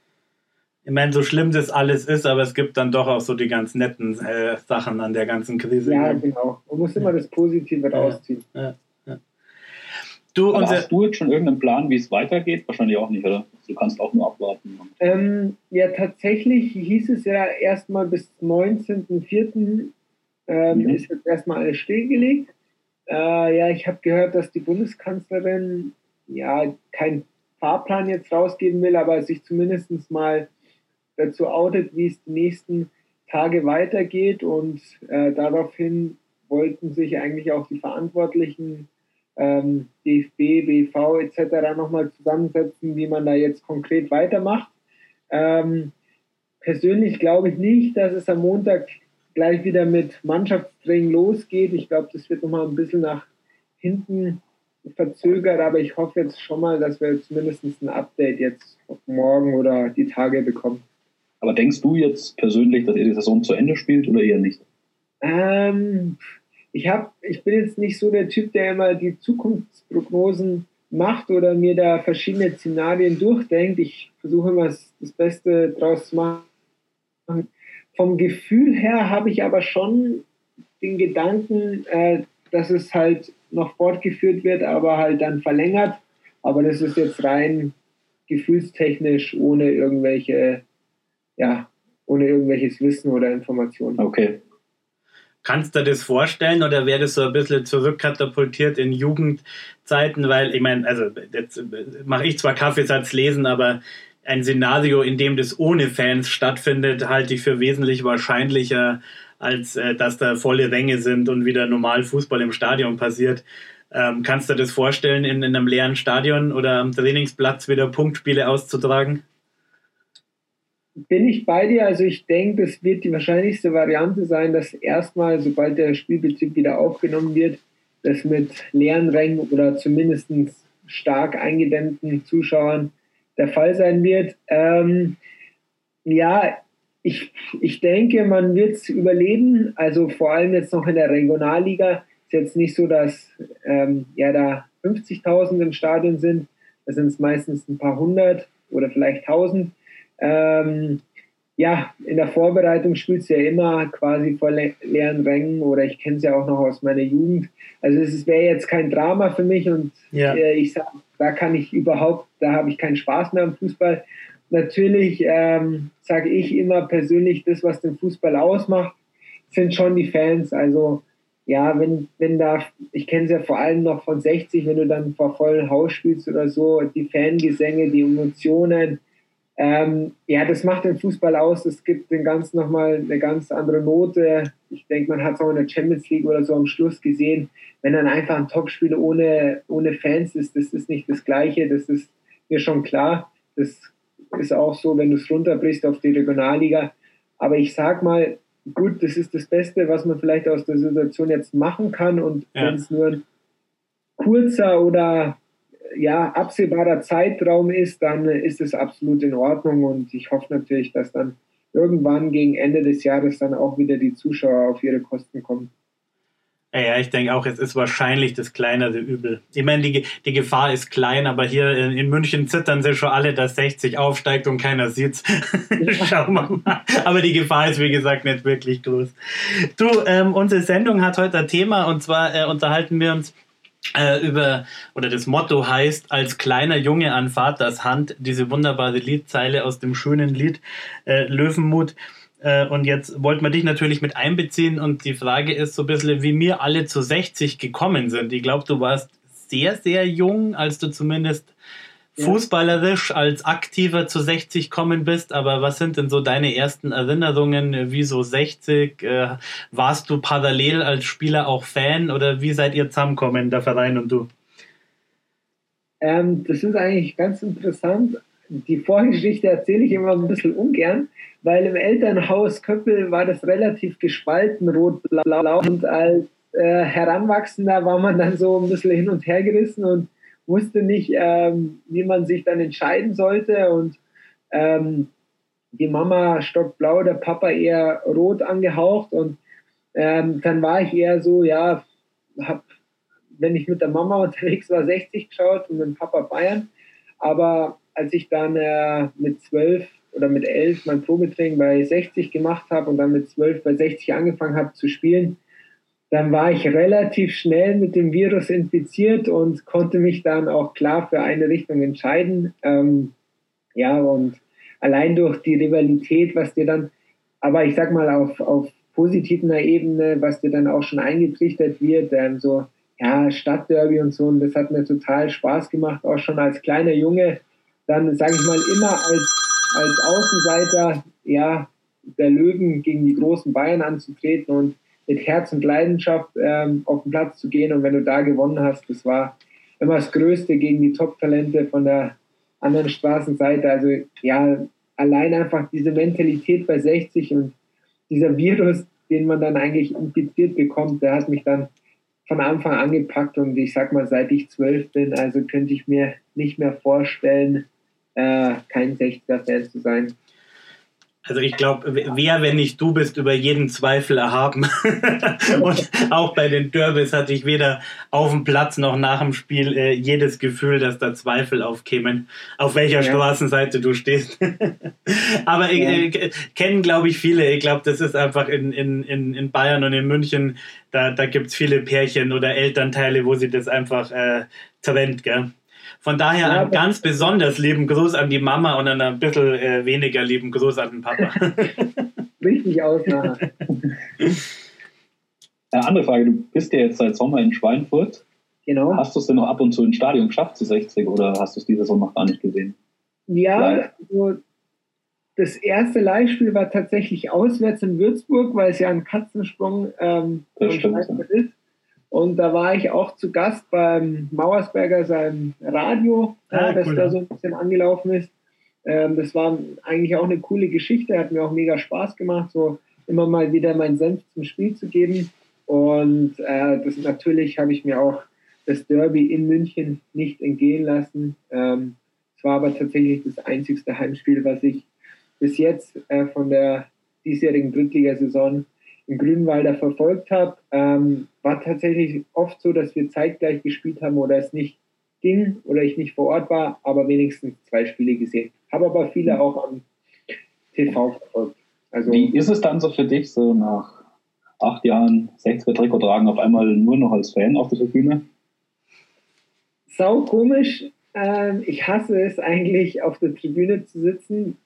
Ich meine, so schlimm das alles ist, aber es gibt dann doch auch so die ganz netten äh, Sachen an der ganzen Krise. Ja, genau. Man muss immer das Positive rausziehen. Ja, Du, hast du jetzt schon irgendeinen Plan, wie es weitergeht? Wahrscheinlich auch nicht, oder? Du kannst auch nur abwarten. Ähm, ja, tatsächlich hieß es ja erstmal bis 19.04. Ähm, mhm. ist jetzt erstmal alles stillgelegt. Äh, ja, ich habe gehört, dass die Bundeskanzlerin ja keinen Fahrplan jetzt rausgeben will, aber sich zumindest mal dazu outet, wie es die nächsten Tage weitergeht. Und äh, daraufhin wollten sich eigentlich auch die Verantwortlichen ähm, DFB, BV etc. nochmal zusammensetzen, wie man da jetzt konkret weitermacht. Ähm, persönlich glaube ich nicht, dass es am Montag gleich wieder mit Mannschaftstraining losgeht. Ich glaube, das wird nochmal ein bisschen nach hinten verzögert, aber ich hoffe jetzt schon mal, dass wir zumindest ein Update jetzt morgen oder die Tage bekommen. Aber denkst du jetzt persönlich, dass ihr die Saison zu Ende spielt oder eher nicht? Ähm, ich, hab, ich bin jetzt nicht so der Typ, der immer die Zukunftsprognosen macht oder mir da verschiedene Szenarien durchdenkt. Ich versuche immer das Beste draus zu machen. Vom Gefühl her habe ich aber schon den Gedanken, äh, dass es halt noch fortgeführt wird, aber halt dann verlängert. Aber das ist jetzt rein gefühlstechnisch ohne irgendwelche, ja, ohne irgendwelches Wissen oder Informationen. Okay. Kannst du dir das vorstellen oder wäre das so ein bisschen zurückkatapultiert in Jugendzeiten? Weil, ich meine, also jetzt mache ich zwar Kaffeesatz lesen, aber ein Szenario, in dem das ohne Fans stattfindet, halte ich für wesentlich wahrscheinlicher, als äh, dass da volle Ränge sind und wieder normal Fußball im Stadion passiert. Ähm, kannst du dir das vorstellen, in, in einem leeren Stadion oder am Trainingsplatz wieder Punktspiele auszutragen? Bin ich bei dir. Also ich denke, das wird die wahrscheinlichste Variante sein, dass erstmal, sobald der Spielbetrieb wieder aufgenommen wird, das mit leeren Rängen oder zumindest stark eingedämmten Zuschauern der Fall sein wird. Ähm, ja, ich, ich denke, man wird es überleben. Also vor allem jetzt noch in der Regionalliga. Ist jetzt nicht so, dass ähm, ja da 50.000 im Stadion sind. Da sind es meistens ein paar hundert oder vielleicht tausend. Ähm, ja, in der Vorbereitung spielst du ja immer quasi vor le leeren Rängen oder ich kenne es ja auch noch aus meiner Jugend. Also es wäre jetzt kein Drama für mich und ja. äh, ich sag, da kann ich überhaupt, da habe ich keinen Spaß mehr am Fußball. Natürlich ähm, sage ich immer persönlich, das, was den Fußball ausmacht, sind schon die Fans. Also ja, wenn, wenn da, ich kenne es ja vor allem noch von 60, wenn du dann vor vollem Haus spielst oder so, die Fangesänge, die Emotionen, ähm, ja, das macht den Fußball aus. Es gibt den Ganzen nochmal eine ganz andere Note. Ich denke, man hat es auch in der Champions League oder so am Schluss gesehen. Wenn dann einfach ein Topspiel ohne, ohne Fans ist, das ist nicht das Gleiche. Das ist mir schon klar. Das ist auch so, wenn du es runterbrichst auf die Regionalliga. Aber ich sag mal, gut, das ist das Beste, was man vielleicht aus der Situation jetzt machen kann. Und ja. wenn es nur ein kurzer oder ja, absehbarer Zeitraum ist, dann ist es absolut in Ordnung und ich hoffe natürlich, dass dann irgendwann gegen Ende des Jahres dann auch wieder die Zuschauer auf ihre Kosten kommen. Ja, ich denke auch, es ist wahrscheinlich das kleinere Übel. Ich meine, die, die Gefahr ist klein, aber hier in, in München zittern sie schon alle, dass 60 aufsteigt und keiner sieht's. Schauen wir mal. Aber die Gefahr ist, wie gesagt, nicht wirklich groß. Du, ähm, unsere Sendung hat heute ein Thema und zwar äh, unterhalten wir uns äh, über, oder das Motto heißt, als kleiner Junge an Vaters Hand, diese wunderbare Liedzeile aus dem schönen Lied äh, Löwenmut. Äh, und jetzt wollten wir dich natürlich mit einbeziehen und die Frage ist so ein bisschen, wie wir alle zu 60 gekommen sind. Ich glaube, du warst sehr, sehr jung, als du zumindest fußballerisch als Aktiver zu 60 kommen bist, aber was sind denn so deine ersten Erinnerungen? Wieso 60? Äh, warst du parallel als Spieler auch Fan oder wie seid ihr zusammengekommen, der Verein und du? Ähm, das ist eigentlich ganz interessant. Die Vorgeschichte erzähle ich immer ein bisschen ungern, weil im Elternhaus Köppel war das relativ gespalten, rot-blau. Und als äh, Heranwachsender war man dann so ein bisschen hin und her gerissen und wusste nicht, ähm, wie man sich dann entscheiden sollte. Und ähm, die Mama stockblau, der Papa eher rot angehaucht. Und ähm, dann war ich eher so, ja, hab, wenn ich mit der Mama unterwegs war, 60 geschaut und mit dem Papa Bayern. Aber als ich dann äh, mit 12 oder mit 11 mein Probetraining bei 60 gemacht habe und dann mit 12 bei 60 angefangen habe zu spielen, dann war ich relativ schnell mit dem Virus infiziert und konnte mich dann auch klar für eine Richtung entscheiden. Ähm, ja, und allein durch die Rivalität, was dir dann, aber ich sag mal auf, auf positiver Ebene, was dir dann auch schon eingetrichtert wird, ähm, so ja, Stadtderby und so, und das hat mir total Spaß gemacht, auch schon als kleiner Junge, dann sage ich mal immer als, als Außenseiter, ja, der Löwen gegen die großen Bayern anzutreten und mit Herz und Leidenschaft ähm, auf den Platz zu gehen. Und wenn du da gewonnen hast, das war immer das Größte gegen die Top-Talente von der anderen Straßenseite. Also ja, allein einfach diese Mentalität bei 60 und dieser Virus, den man dann eigentlich infiziert bekommt, der hat mich dann von Anfang an gepackt und ich sag mal, seit ich zwölf bin, also könnte ich mir nicht mehr vorstellen, äh, kein 60er-Fan zu sein. Also ich glaube, wer, wenn nicht du bist, über jeden Zweifel erhaben. und auch bei den Derbys hatte ich weder auf dem Platz noch nach dem Spiel äh, jedes Gefühl, dass da Zweifel aufkämen, auf welcher ja. Straßenseite du stehst. Aber ja. äh, kennen, glaube ich, viele. Ich glaube, das ist einfach in, in, in, Bayern und in München, da, da gibt es viele Pärchen oder Elternteile, wo sie das einfach äh, trennt, gell? Von daher ja, einen ganz besonders lieben Gruß an die Mama und ein bisschen äh, weniger lieben Gruß an den Papa. Richtig aus. Eine andere Frage, du bist ja jetzt seit Sommer in Schweinfurt. Genau. Hast du es denn noch ab und zu ins Stadion geschafft zu 60 oder hast du es diese Saison noch gar nicht gesehen? Ja, also das erste Live-Spiel war tatsächlich auswärts in Würzburg, weil es ja ein Katzensprung ähm, von Schweinfurt ist. Und da war ich auch zu Gast beim Mauersberger, seinem Radio, ah, das cool. da so ein bisschen angelaufen ist. Ähm, das war eigentlich auch eine coole Geschichte, hat mir auch mega Spaß gemacht, so immer mal wieder meinen Senf zum Spiel zu geben. Und äh, das natürlich habe ich mir auch das Derby in München nicht entgehen lassen. Ähm, es war aber tatsächlich das einzigste Heimspiel, was ich bis jetzt äh, von der diesjährigen Drittligasaison im Grünwalder verfolgt habe, ähm, war tatsächlich oft so, dass wir zeitgleich gespielt haben oder es nicht ging oder ich nicht vor Ort war, aber wenigstens zwei Spiele gesehen. Habe aber viele auch am TV verfolgt. Also, Wie ist es dann so für dich, so nach acht Jahren 60er Trikot tragen, auf einmal nur noch als Fan auf der Tribüne? Sau komisch. Ähm, ich hasse es eigentlich, auf der Tribüne zu sitzen,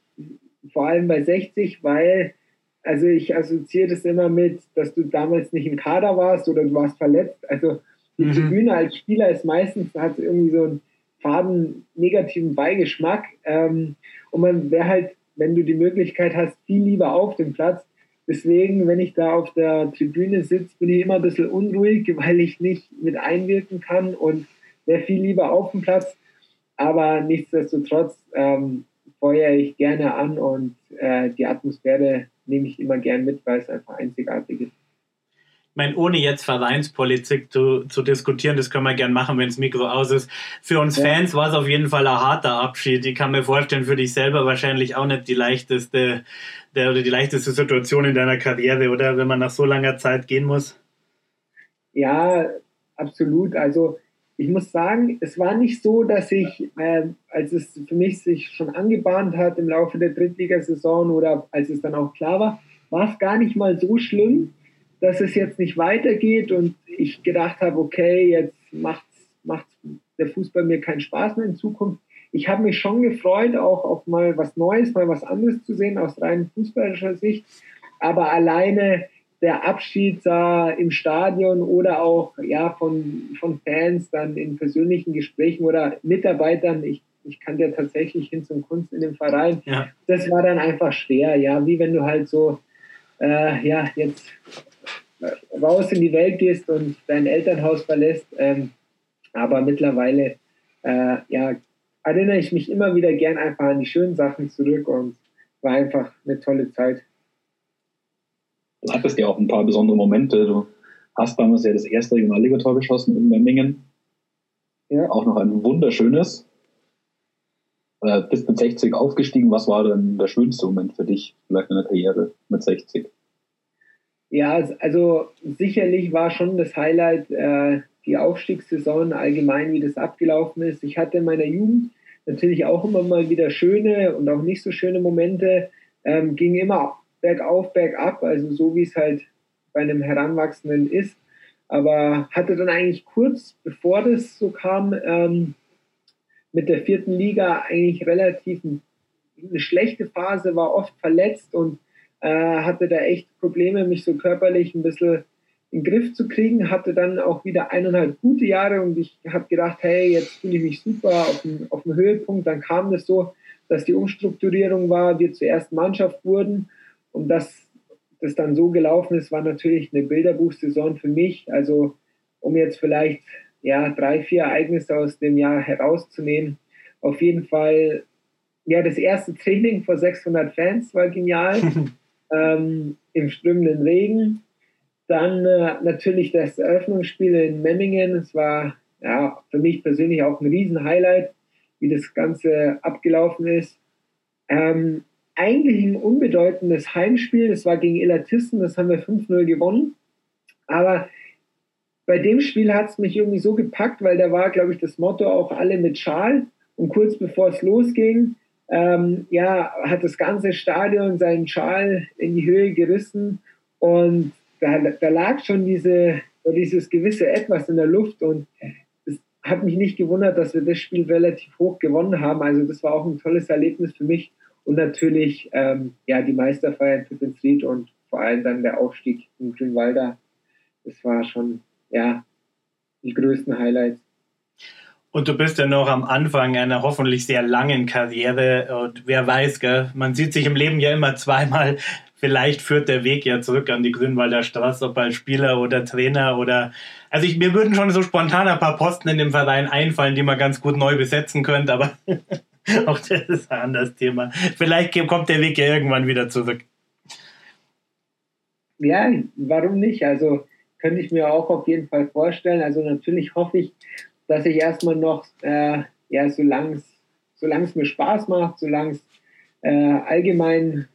vor allem bei 60, weil also ich assoziiere das immer mit, dass du damals nicht im Kader warst oder du warst verletzt. Also die mhm. Tribüne als Spieler ist meistens, hat irgendwie so einen faden negativen Beigeschmack. Ähm, und man wäre halt, wenn du die Möglichkeit hast, viel lieber auf dem Platz. Deswegen, wenn ich da auf der Tribüne sitze, bin ich immer ein bisschen unruhig, weil ich nicht mit einwirken kann und wäre viel lieber auf dem Platz. Aber nichtsdestotrotz ähm, feuere ich gerne an und äh, die Atmosphäre nehme ich immer gern mit, weil es einfach einzigartig ist. Ich meine, ohne jetzt Vereinspolitik zu, zu diskutieren, das können wir gern machen, wenn das Mikro aus ist. Für uns ja. Fans war es auf jeden Fall ein harter Abschied. Ich kann mir vorstellen, für dich selber wahrscheinlich auch nicht die leichteste der, oder die leichteste Situation in deiner Karriere, oder wenn man nach so langer Zeit gehen muss. Ja, absolut. Also ich muss sagen, es war nicht so, dass ich, äh, als es für mich sich schon angebahnt hat im Laufe der Drittligasaison oder als es dann auch klar war, war es gar nicht mal so schlimm, dass es jetzt nicht weitergeht und ich gedacht habe, okay, jetzt macht, macht der Fußball mir keinen Spaß mehr in Zukunft. Ich habe mich schon gefreut, auch auf mal was Neues, mal was anderes zu sehen aus rein fußballischer Sicht. Aber alleine der Abschied sah im Stadion oder auch ja, von, von Fans dann in persönlichen Gesprächen oder Mitarbeitern, ich, ich kannte ja tatsächlich hin zum Kunst in dem Verein, ja. das war dann einfach schwer, ja, wie wenn du halt so, äh, ja, jetzt raus in die Welt gehst und dein Elternhaus verlässt. Ähm, aber mittlerweile, äh, ja, erinnere ich mich immer wieder gern einfach an die schönen Sachen zurück und war einfach eine tolle Zeit du hattest ja auch ein paar besondere Momente. Du hast damals ja das erste Regionalligator geschossen in Memmingen. Ja. Auch noch ein wunderschönes. Äh, bist mit 60 aufgestiegen. Was war denn der schönste Moment für dich, vielleicht in der Karriere mit 60? Ja, also sicherlich war schon das Highlight äh, die Aufstiegssaison allgemein, wie das abgelaufen ist. Ich hatte in meiner Jugend natürlich auch immer mal wieder schöne und auch nicht so schöne Momente. Ähm, ging immer bergauf, bergab, also so wie es halt bei einem Heranwachsenden ist. aber hatte dann eigentlich kurz bevor das so kam, ähm, mit der vierten Liga eigentlich relativ eine schlechte Phase, war oft verletzt und äh, hatte da echt Probleme, mich so körperlich ein bisschen in den Griff zu kriegen. Hatte dann auch wieder eineinhalb gute Jahre und ich habe gedacht, hey, jetzt fühle ich mich super auf dem, auf dem Höhepunkt. Dann kam das so, dass die Umstrukturierung war, wir zur ersten Mannschaft wurden und dass das dann so gelaufen ist, war natürlich eine Bilderbuchsaison für mich. Also um jetzt vielleicht ja, drei, vier Ereignisse aus dem Jahr herauszunehmen. Auf jeden Fall, ja, das erste Training vor 600 Fans war genial. ähm, Im strömenden Regen. Dann äh, natürlich das Eröffnungsspiel in Memmingen. Es war ja, für mich persönlich auch ein Riesenhighlight, wie das Ganze abgelaufen ist. Ähm, eigentlich ein unbedeutendes Heimspiel. Das war gegen Elatissen, das haben wir 5-0 gewonnen. Aber bei dem Spiel hat es mich irgendwie so gepackt, weil da war, glaube ich, das Motto auch alle mit Schal. Und kurz bevor es losging, ähm, ja, hat das ganze Stadion seinen Schal in die Höhe gerissen und da, da lag schon diese, dieses gewisse Etwas in der Luft und es hat mich nicht gewundert, dass wir das Spiel relativ hoch gewonnen haben. Also das war auch ein tolles Erlebnis für mich und natürlich ähm, ja die Meisterfeier in Pippensried und vor allem dann der Aufstieg in Grünwalder. Das war schon ja, die größten Highlights. Und du bist ja noch am Anfang einer hoffentlich sehr langen Karriere. Und wer weiß, gell, man sieht sich im Leben ja immer zweimal. Vielleicht führt der Weg ja zurück an die Grünwalder Straße, ob als Spieler oder Trainer oder. Also ich, mir würden schon so spontan ein paar Posten in dem Verein einfallen, die man ganz gut neu besetzen könnte, aber auch das ist ein anderes Thema. Vielleicht kommt der Weg ja irgendwann wieder zurück. Ja, warum nicht? Also könnte ich mir auch auf jeden Fall vorstellen. Also natürlich hoffe ich, dass ich erstmal noch, äh, ja, solange es mir Spaß macht, solange es äh, allgemein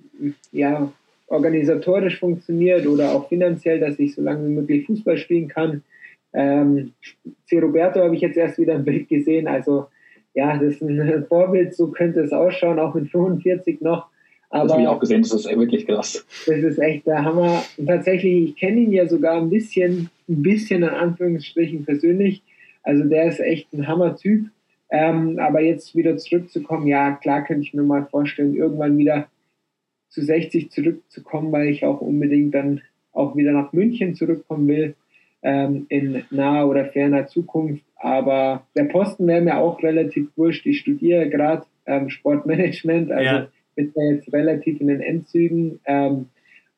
ja, organisatorisch funktioniert oder auch finanziell, dass ich so lange wie möglich Fußball spielen kann. Ähm, C. Roberto habe ich jetzt erst wieder ein Bild gesehen, also ja, das ist ein Vorbild, so könnte es ausschauen, auch mit 45 noch. Aber das habe ich auch gesehen, das ist wirklich krass. Das ist echt der Hammer. Und tatsächlich, ich kenne ihn ja sogar ein bisschen, ein bisschen in Anführungsstrichen persönlich. Also der ist echt ein Hammer-Typ. Ähm, aber jetzt wieder zurückzukommen, ja, klar könnte ich mir mal vorstellen, irgendwann wieder zu 60 zurückzukommen, weil ich auch unbedingt dann auch wieder nach München zurückkommen will, ähm, in naher oder ferner Zukunft. Aber der Posten wäre mir auch relativ wurscht. Ich studiere gerade ähm, Sportmanagement, also ja bin ja jetzt relativ in den Endzügen. Ähm,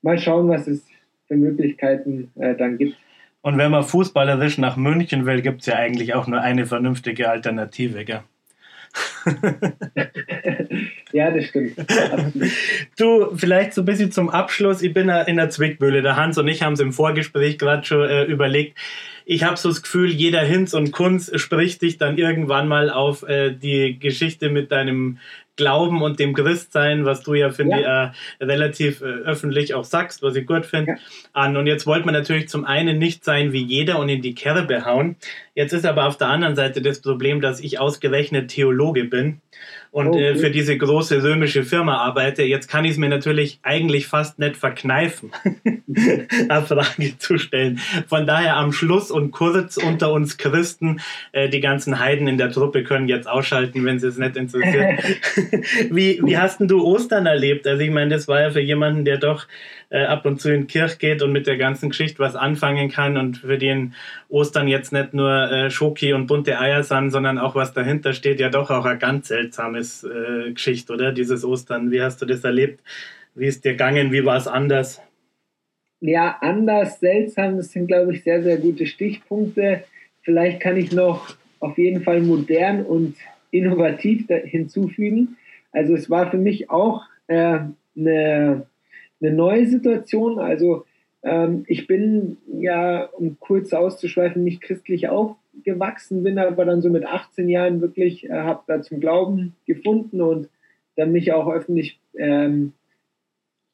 mal schauen, was es für Möglichkeiten äh, dann gibt. Und wenn man fußballerisch nach München will, gibt es ja eigentlich auch nur eine vernünftige Alternative, gell? ja, das stimmt. du, vielleicht so ein bisschen zum Abschluss. Ich bin in der Zwickmühle. Der Hans und ich haben es im Vorgespräch gerade schon äh, überlegt. Ich habe so das Gefühl, jeder Hinz und Kunz spricht dich dann irgendwann mal auf äh, die Geschichte mit deinem Glauben und dem Christsein, was du ja, finde ja. ich, äh, relativ äh, öffentlich auch sagst, was ich gut finde, ja. an. Und jetzt wollte man natürlich zum einen nicht sein wie jeder und in die Kerbe hauen. Jetzt ist aber auf der anderen Seite das Problem, dass ich ausgerechnet Theologe bin London. Und äh, okay. äh, für diese große römische Firma arbeite. Jetzt kann ich es mir natürlich eigentlich fast nicht verkneifen, eine Frage zu stellen. Von daher am Schluss und kurz unter uns Christen, äh, die ganzen Heiden in der Truppe können jetzt ausschalten, wenn sie es nicht interessiert. wie, wie hast denn du Ostern erlebt? Also ich meine, das war ja für jemanden, der doch äh, ab und zu in die Kirche geht und mit der ganzen Geschichte was anfangen kann und für den Ostern jetzt nicht nur äh, Schoki und bunte Eier sind, sondern auch was dahinter steht, ja doch auch eine ganz seltsames äh, Geschichte, oder? Dieses Ostern. Wie hast du das erlebt? Wie ist dir gegangen? Wie war es anders? Ja, anders, seltsam, das sind, glaube ich, sehr, sehr gute Stichpunkte. Vielleicht kann ich noch auf jeden Fall modern und innovativ hinzufügen. Also es war für mich auch äh, eine eine neue Situation. Also ähm, ich bin ja, um kurz auszuschweifen, nicht christlich aufgewachsen, bin aber dann so mit 18 Jahren wirklich, äh, habe da zum Glauben gefunden und dann mich auch öffentlich ähm,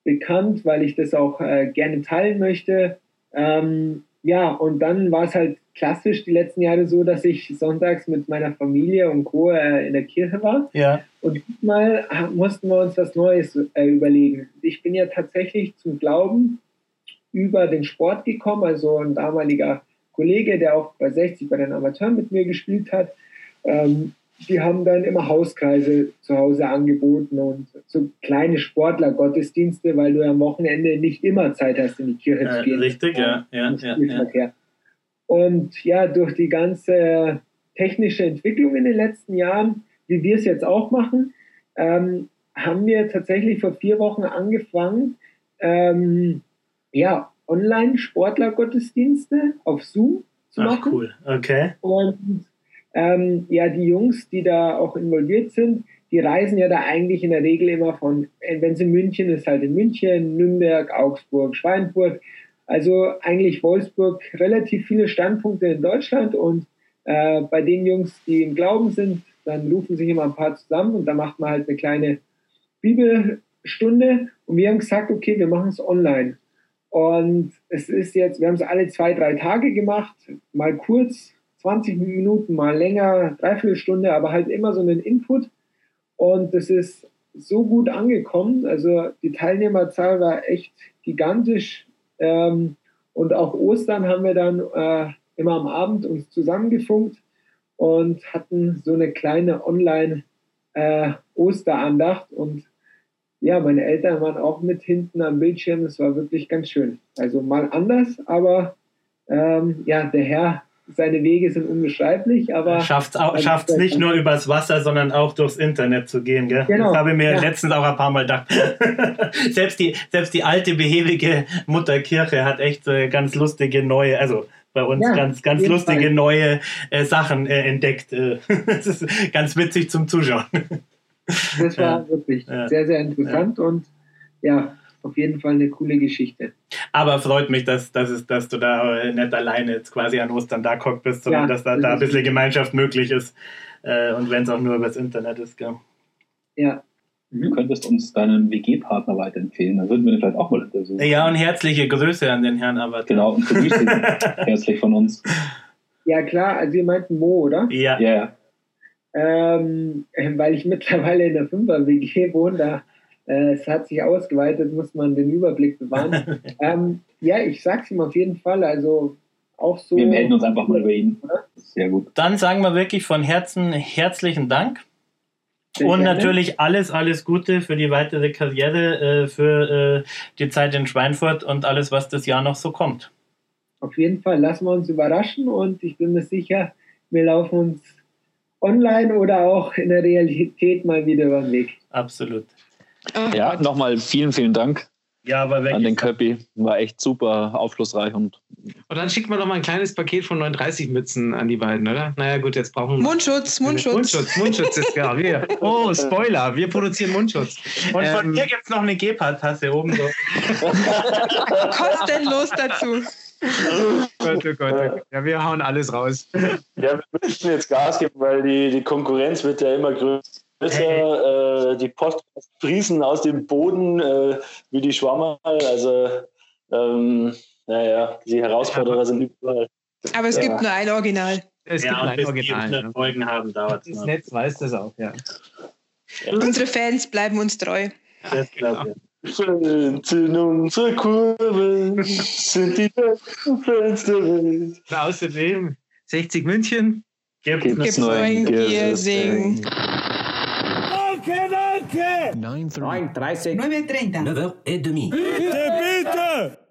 bekannt, weil ich das auch äh, gerne teilen möchte. Ähm, ja, und dann war es halt klassisch die letzten Jahre so, dass ich sonntags mit meiner Familie und Co. Äh, in der Kirche war. Ja. Und diesmal mussten wir uns was Neues äh, überlegen. Ich bin ja tatsächlich zum Glauben über den Sport gekommen. Also ein damaliger Kollege, der auch bei 60 bei den Amateuren mit mir gespielt hat. Ähm, die haben dann immer Hauskreise zu Hause angeboten und so kleine Sportler-Gottesdienste, weil du am Wochenende nicht immer Zeit hast, in die Kirche äh, zu gehen. Richtig, ja. ja, ja, ja. Und ja, durch die ganze technische Entwicklung in den letzten Jahren, wie wir es jetzt auch machen, ähm, haben wir tatsächlich vor vier Wochen angefangen, ähm, ja, Online-Sportler-Gottesdienste auf Zoom zu Ach, machen. cool, okay. Und ähm, ja, die Jungs, die da auch involviert sind, die reisen ja da eigentlich in der Regel immer von, wenn es in München ist, halt in München, Nürnberg, Augsburg, Schweinfurt. Also eigentlich Wolfsburg relativ viele Standpunkte in Deutschland und äh, bei den Jungs, die im Glauben sind, dann rufen sich immer ein paar zusammen und da macht man halt eine kleine Bibelstunde und wir haben gesagt, okay, wir machen es online. Und es ist jetzt, wir haben es alle zwei, drei Tage gemacht, mal kurz, 20 Minuten, mal länger, dreiviertel Stunde, aber halt immer so einen Input. Und es ist so gut angekommen. Also die Teilnehmerzahl war echt gigantisch. Ähm, und auch Ostern haben wir dann äh, immer am Abend uns zusammengefunkt und hatten so eine kleine Online-Osterandacht. Äh, und ja, meine Eltern waren auch mit hinten am Bildschirm. Es war wirklich ganz schön. Also mal anders, aber ähm, ja, der Herr seine Wege sind unbeschreiblich, aber. Schafft es nicht nur übers Wasser, sondern auch durchs Internet zu gehen, gell? Genau. Das habe ich mir ja. letztens auch ein paar Mal gedacht. selbst, die, selbst die alte, behäbige Mutterkirche hat echt äh, ganz lustige neue, also bei uns ja, ganz, ganz lustige Fall. neue äh, Sachen äh, entdeckt. Äh, das ist ganz witzig zum Zuschauen. Das war wirklich sehr, sehr interessant und ja, auf jeden Fall eine coole Geschichte. Aber freut mich, dass, dass, es, dass du da nicht alleine jetzt quasi an Ostern da guckt bist, sondern ja, dass da, da ein bisschen Gemeinschaft möglich ist. Äh, und wenn es auch nur übers Internet ist. Gell? Ja. Du könntest uns deinen WG-Partner weiterempfehlen, dann würden wir den vielleicht auch mal untersuchen. Ja, und herzliche Grüße an den Herrn Avatar. Genau, und Grüße herzlich von uns. Ja, klar, also ihr meint Mo, oder? Ja. ja. Ähm, weil ich mittlerweile in der 5er-WG wohne, da äh, es hat sich ausgeweitet, muss man den Überblick bewahren. ähm, ja, ich sag's ihm auf jeden Fall. Also auch so. Wir melden uns einfach mal über ihn. Sehr gut. Dann sagen wir wirklich von Herzen herzlichen Dank. Sehr und gerne. natürlich alles, alles Gute für die weitere Karriere, äh, für äh, die Zeit in Schweinfurt und alles, was das Jahr noch so kommt. Auf jeden Fall lassen wir uns überraschen und ich bin mir sicher, wir laufen uns online oder auch in der Realität mal wieder über den Weg. Absolut. Oh, ja, nochmal vielen, vielen Dank. Ja, aber an den Köppi. War echt super aufschlussreich. Und, und dann schickt man doch mal ein kleines Paket von 39 Mützen an die beiden, oder? Naja, gut, jetzt brauchen wir. Mundschutz, Mundschutz. Mundschutz, Mundschutz ist klar. Wir, oh, Spoiler, wir produzieren Mundschutz. Und von ähm, mir gibt es noch eine Gepard-Tasse oben so. Kostenlos dazu. Oh Gott, oh Gott, Ja, wir hauen alles raus. Ja, wir müssen jetzt Gas geben, weil die, die Konkurrenz wird ja immer größer äh, die Post sprießen aus dem Boden äh, wie die Schwammerl. Also, ähm, naja, die Herausforderer sind überall. Aber es ja. gibt nur ein Original. Es ja, gibt nur ein Original. Die ne? Folgen haben, dauert Das Netz weiß das auch, ja. ja. Unsere Fans bleiben uns treu. Das glaube ich. In unserer Kurve sind die besten Fans der Welt. Außerdem 60 München gibt es neuen Giersing. Danke, danke! 9.30 9.30 9.30 9h30 Bitte, bitte